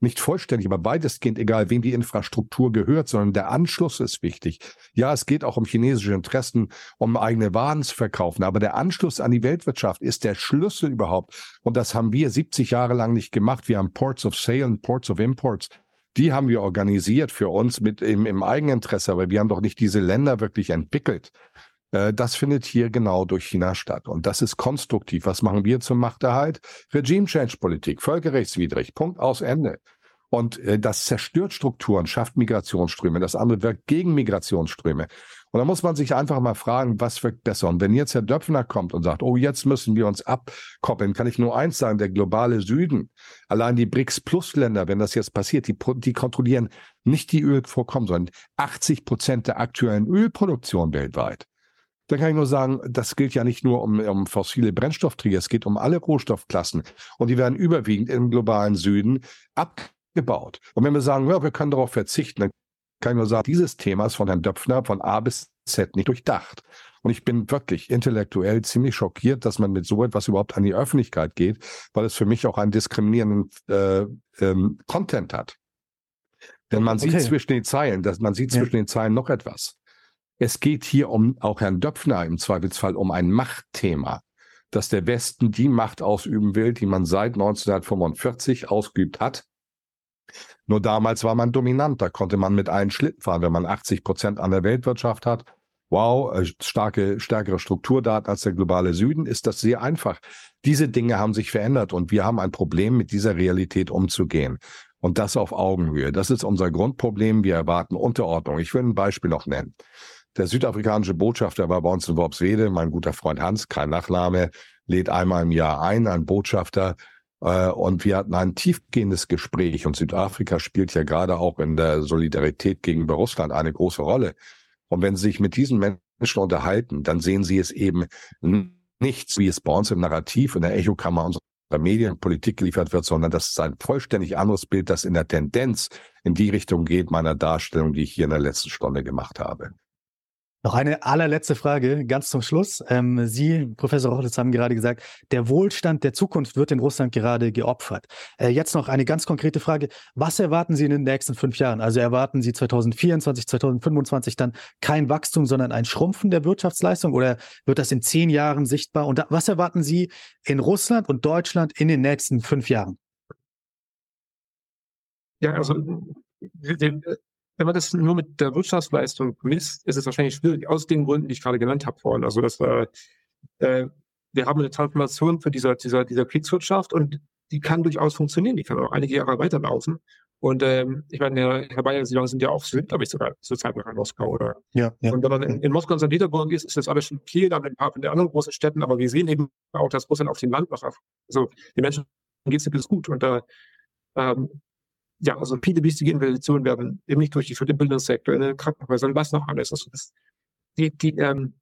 nicht vollständig, aber weitestgehend egal, wem die Infrastruktur gehört, sondern der Anschluss ist wichtig. Ja, es geht auch um chinesische Interessen, um eigene Waren zu verkaufen, aber der Anschluss an die Weltwirtschaft ist der Schlüssel überhaupt. Und das haben wir 70 Jahre lang nicht gemacht. Wir haben Ports of Sale und Ports of Imports. Die haben wir organisiert für uns mit im, im Eigeninteresse, aber wir haben doch nicht diese Länder wirklich entwickelt. Äh, das findet hier genau durch China statt. Und das ist konstruktiv. Was machen wir zum Machterhalt? Regime-Change-Politik, völkerrechtswidrig, Punkt aus Ende. Und äh, das zerstört Strukturen, schafft Migrationsströme. Das andere wirkt gegen Migrationsströme. Und da muss man sich einfach mal fragen, was wirkt besser? Und wenn jetzt Herr Döpfner kommt und sagt, oh, jetzt müssen wir uns abkoppeln, kann ich nur eins sagen, der globale Süden, allein die BRICS-Plus-Länder, wenn das jetzt passiert, die, die kontrollieren nicht die Ölvorkommen, sondern 80 Prozent der aktuellen Ölproduktion weltweit dann kann ich nur sagen, das gilt ja nicht nur um, um fossile Brennstoffträger, es geht um alle Rohstoffklassen. Und die werden überwiegend im globalen Süden abgebaut. Und wenn wir sagen, ja, wir können darauf verzichten, dann kann ich nur sagen, dieses Thema ist von Herrn Döpfner von A bis Z nicht durchdacht. Und ich bin wirklich intellektuell ziemlich schockiert, dass man mit so etwas überhaupt an die Öffentlichkeit geht, weil es für mich auch einen diskriminierenden äh, ähm, Content hat. Denn man okay. sieht zwischen den Zeilen, dass man sieht ja. zwischen den Zeilen noch etwas. Es geht hier um auch Herrn Döpfner im Zweifelsfall um ein Machtthema, dass der Westen die Macht ausüben will, die man seit 1945 ausgeübt hat. Nur damals war man dominant, da konnte man mit allen Schlitten fahren, wenn man 80 Prozent an der Weltwirtschaft hat. Wow, äh, starke, stärkere Strukturdaten als der globale Süden, ist das sehr einfach. Diese Dinge haben sich verändert und wir haben ein Problem, mit dieser Realität umzugehen. Und das auf Augenhöhe. Das ist unser Grundproblem. Wir erwarten Unterordnung. Ich will ein Beispiel noch nennen. Der südafrikanische Botschafter war bei uns in Worpswede, mein guter Freund Hans, kein Nachname, lädt einmal im Jahr ein, ein Botschafter. Äh, und wir hatten ein tiefgehendes Gespräch. Und Südafrika spielt ja gerade auch in der Solidarität gegenüber Russland eine große Rolle. Und wenn Sie sich mit diesen Menschen unterhalten, dann sehen Sie es eben nichts, wie es bei uns im Narrativ, in der Echokammer unserer Medienpolitik geliefert wird, sondern das ist ein vollständig anderes Bild, das in der Tendenz in die Richtung geht meiner Darstellung, die ich hier in der letzten Stunde gemacht habe. Noch eine allerletzte Frage, ganz zum Schluss. Ähm, Sie, Professor Rochlitz, haben gerade gesagt, der Wohlstand der Zukunft wird in Russland gerade geopfert. Äh, jetzt noch eine ganz konkrete Frage. Was erwarten Sie in den nächsten fünf Jahren? Also erwarten Sie 2024, 2025 dann kein Wachstum, sondern ein Schrumpfen der Wirtschaftsleistung oder wird das in zehn Jahren sichtbar? Und was erwarten Sie in Russland und Deutschland in den nächsten fünf Jahren? Ja, also wenn man das nur mit der Wirtschaftsleistung misst, ist es wahrscheinlich schwierig, aus den Gründen, die ich gerade genannt habe vorhin. Also dass äh, äh, wir haben eine Transformation für dieser, dieser, dieser Kriegswirtschaft und die kann durchaus funktionieren, die kann auch einige Jahre weiterlaufen. Und ähm, ich meine, Herr, Bayer, Sie sind ja auch, sind, glaube ich, sogar zur Zeit noch in Moskau, oder? Ja, ja. Und wenn man in, in Moskau und St. Petersburg ist, ist das alles schon viel, dann in ein paar von den anderen großen Städten, aber wir sehen eben auch, dass Russland auf dem Land noch also die Menschen geht es gut. Und da ähm, ja, also viele wichtige Investitionen werden nicht durch die für den Bildungssektor, in den Krankenhäusern, was noch alles. Also das, die, die, ähm,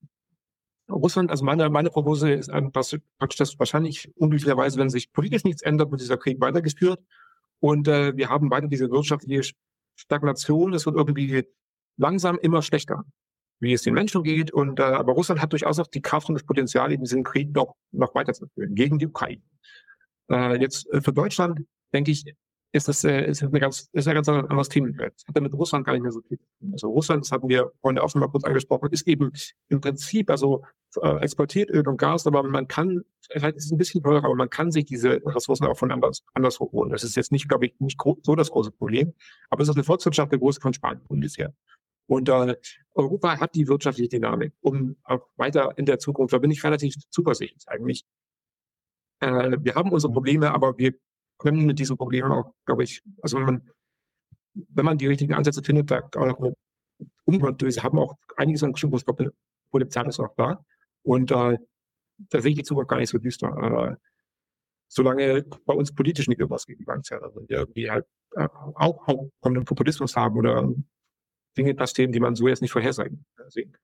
Russland, also meine, meine Prognose ist dass praktisch, dass wahrscheinlich unglücklicherweise, wenn sich politisch nichts ändert, wird dieser Krieg weitergeführt. Und äh, wir haben weiter diese wirtschaftliche Stagnation. Es wird irgendwie langsam immer schlechter, wie es den Menschen geht. Und äh, aber Russland hat durchaus auch die Kraft und das Potenzial, eben diesen Krieg noch, noch weiterzuführen gegen die Ukraine. Äh, jetzt äh, für Deutschland denke ich, ist das, äh, ist eine ganz, ist ein ganz anderes Thema. Das hat mit Russland gar nicht mehr so viel. Also Russland, das hatten wir vorhin auch schon mal kurz angesprochen, ist eben im Prinzip, also äh, exportiert Öl und Gas, aber man kann, vielleicht ist es ein bisschen teurer, aber man kann sich diese Ressourcen auch von anders, anders holen. Das ist jetzt nicht, glaube ich, nicht so das große Problem. Aber es ist eine Volkswirtschaft der Größe von Spanien ungefähr. Und äh, Europa hat die wirtschaftliche Dynamik, um auch weiter in der Zukunft, da bin ich relativ zuversichtlich eigentlich. Äh, wir haben unsere Probleme, aber wir können mit diesen Problemen auch, glaube ich, also wenn man, wenn man die richtigen Ansätze findet, da auch umgehen durch, haben auch einiges an Potenzial ist auch da. Und äh, da sehe ich die Zukunft gar nicht so düster. Äh, solange bei uns politisch nicht irgendwas gegen die Bank zählt, also die halt äh, auch, dem Populismus haben oder Dinge passieren, die man so jetzt nicht vorhersagen sehen kann.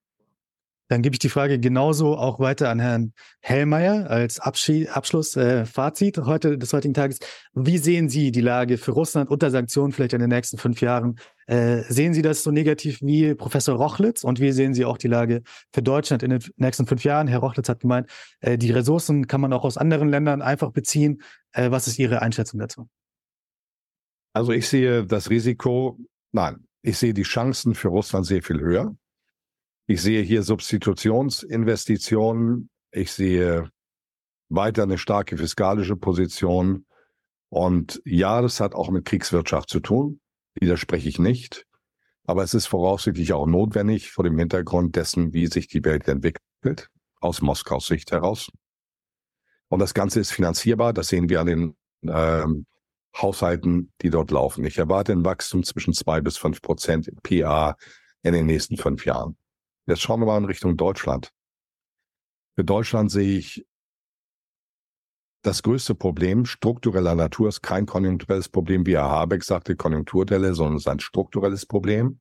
Dann gebe ich die Frage genauso auch weiter an Herrn Hellmeier als Abschied, Abschluss, äh, Fazit heute des heutigen Tages. Wie sehen Sie die Lage für Russland unter Sanktionen vielleicht in den nächsten fünf Jahren? Äh, sehen Sie das so negativ wie Professor Rochlitz? Und wie sehen Sie auch die Lage für Deutschland in den nächsten fünf Jahren? Herr Rochlitz hat gemeint, äh, die Ressourcen kann man auch aus anderen Ländern einfach beziehen. Äh, was ist Ihre Einschätzung dazu? Also ich sehe das Risiko, nein, ich sehe die Chancen für Russland sehr viel höher. Ich sehe hier Substitutionsinvestitionen. Ich sehe weiter eine starke fiskalische Position. Und ja, das hat auch mit Kriegswirtschaft zu tun. Widerspreche ich nicht. Aber es ist voraussichtlich auch notwendig vor dem Hintergrund dessen, wie sich die Welt entwickelt, aus Moskaus Sicht heraus. Und das Ganze ist finanzierbar. Das sehen wir an den ähm, Haushalten, die dort laufen. Ich erwarte ein Wachstum zwischen zwei bis fünf Prozent PA in den nächsten fünf Jahren. Jetzt schauen wir mal in Richtung Deutschland. Für Deutschland sehe ich das größte Problem struktureller Natur ist kein konjunkturelles Problem, wie Herr Habeck sagte, Konjunkturdelle, sondern es ist ein strukturelles Problem.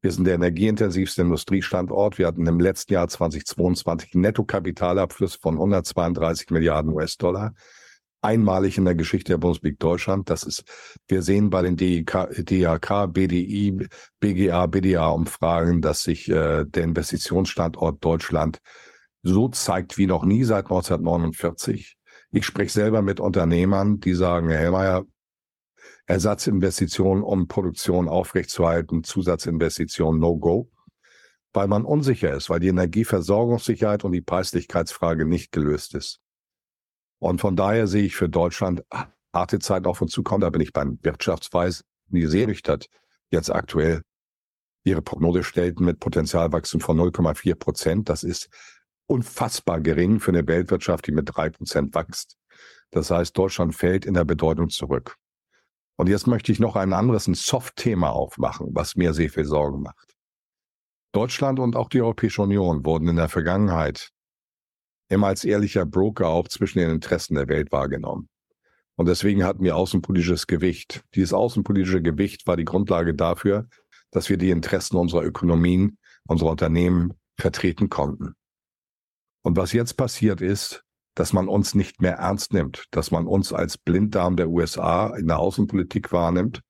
Wir sind der energieintensivste Industriestandort. Wir hatten im letzten Jahr 2022 Nettokapitalabfluss von 132 Milliarden US-Dollar einmalig in der Geschichte der Bundesrepublik Deutschland. Das ist, wir sehen bei den DIK, DAK, BDI, BGA, BDA-Umfragen, dass sich äh, der Investitionsstandort Deutschland so zeigt wie noch nie seit 1949. Ich spreche selber mit Unternehmern, die sagen, Herr Hellmeier, Ersatzinvestitionen, um Produktion aufrechtzuerhalten, Zusatzinvestitionen, no go, weil man unsicher ist, weil die Energieversorgungssicherheit und die Preislichkeitsfrage nicht gelöst ist. Und von daher sehe ich für Deutschland harte Zeiten auf uns zukommen. Da bin ich beim Wirtschaftsweis, die sehr nüchtern jetzt aktuell ihre Prognose stellten mit Potenzialwachstum von 0,4 Prozent. Das ist unfassbar gering für eine Weltwirtschaft, die mit drei Prozent wächst. Das heißt, Deutschland fällt in der Bedeutung zurück. Und jetzt möchte ich noch ein anderes, ein Soft-Thema aufmachen, was mir sehr viel Sorgen macht. Deutschland und auch die Europäische Union wurden in der Vergangenheit immer als ehrlicher Broker auch zwischen den Interessen der Welt wahrgenommen. Und deswegen hatten wir außenpolitisches Gewicht. Dieses außenpolitische Gewicht war die Grundlage dafür, dass wir die Interessen unserer Ökonomien, unserer Unternehmen vertreten konnten. Und was jetzt passiert ist, dass man uns nicht mehr ernst nimmt, dass man uns als Blinddarm der USA in der Außenpolitik wahrnimmt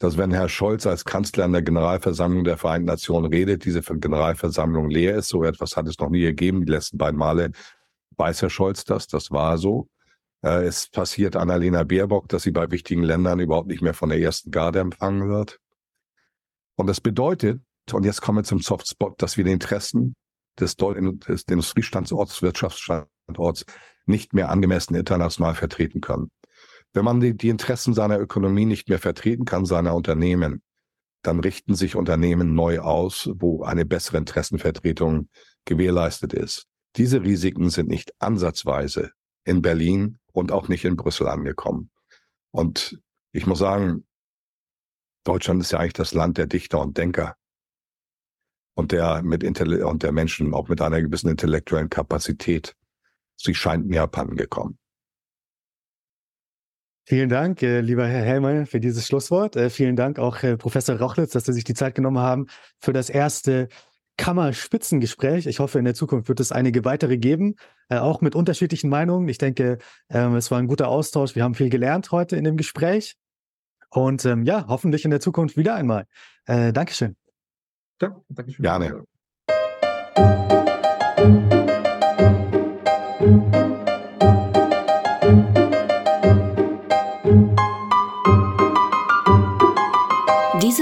dass wenn Herr Scholz als Kanzler in der Generalversammlung der Vereinten Nationen redet, diese Generalversammlung leer ist. So etwas hat es noch nie gegeben. Die letzten beiden Male weiß Herr Scholz das. Das war so. Äh, es passiert Annalena Baerbock, dass sie bei wichtigen Ländern überhaupt nicht mehr von der ersten Garde empfangen wird. Und das bedeutet, und jetzt kommen wir zum Softspot, dass wir die Interessen des, des Industriestandorts, Wirtschaftsstandorts nicht mehr angemessen international vertreten können. Wenn man die, die Interessen seiner Ökonomie nicht mehr vertreten kann, seiner Unternehmen, dann richten sich Unternehmen neu aus, wo eine bessere Interessenvertretung gewährleistet ist. Diese Risiken sind nicht ansatzweise in Berlin und auch nicht in Brüssel angekommen. Und ich muss sagen, Deutschland ist ja eigentlich das Land der Dichter und Denker und der mit Intell und der Menschen auch mit einer gewissen intellektuellen Kapazität. Sie scheint mir abhandengekommen. Vielen Dank, äh, lieber Herr Hellmann, für dieses Schlusswort. Äh, vielen Dank auch äh, Professor Rochlitz, dass Sie sich die Zeit genommen haben für das erste Kammerspitzengespräch. Ich hoffe, in der Zukunft wird es einige weitere geben, äh, auch mit unterschiedlichen Meinungen. Ich denke, ähm, es war ein guter Austausch. Wir haben viel gelernt heute in dem Gespräch. Und ähm, ja, hoffentlich in der Zukunft wieder einmal. Äh, Dankeschön. Ja, Dankeschön. Gerne.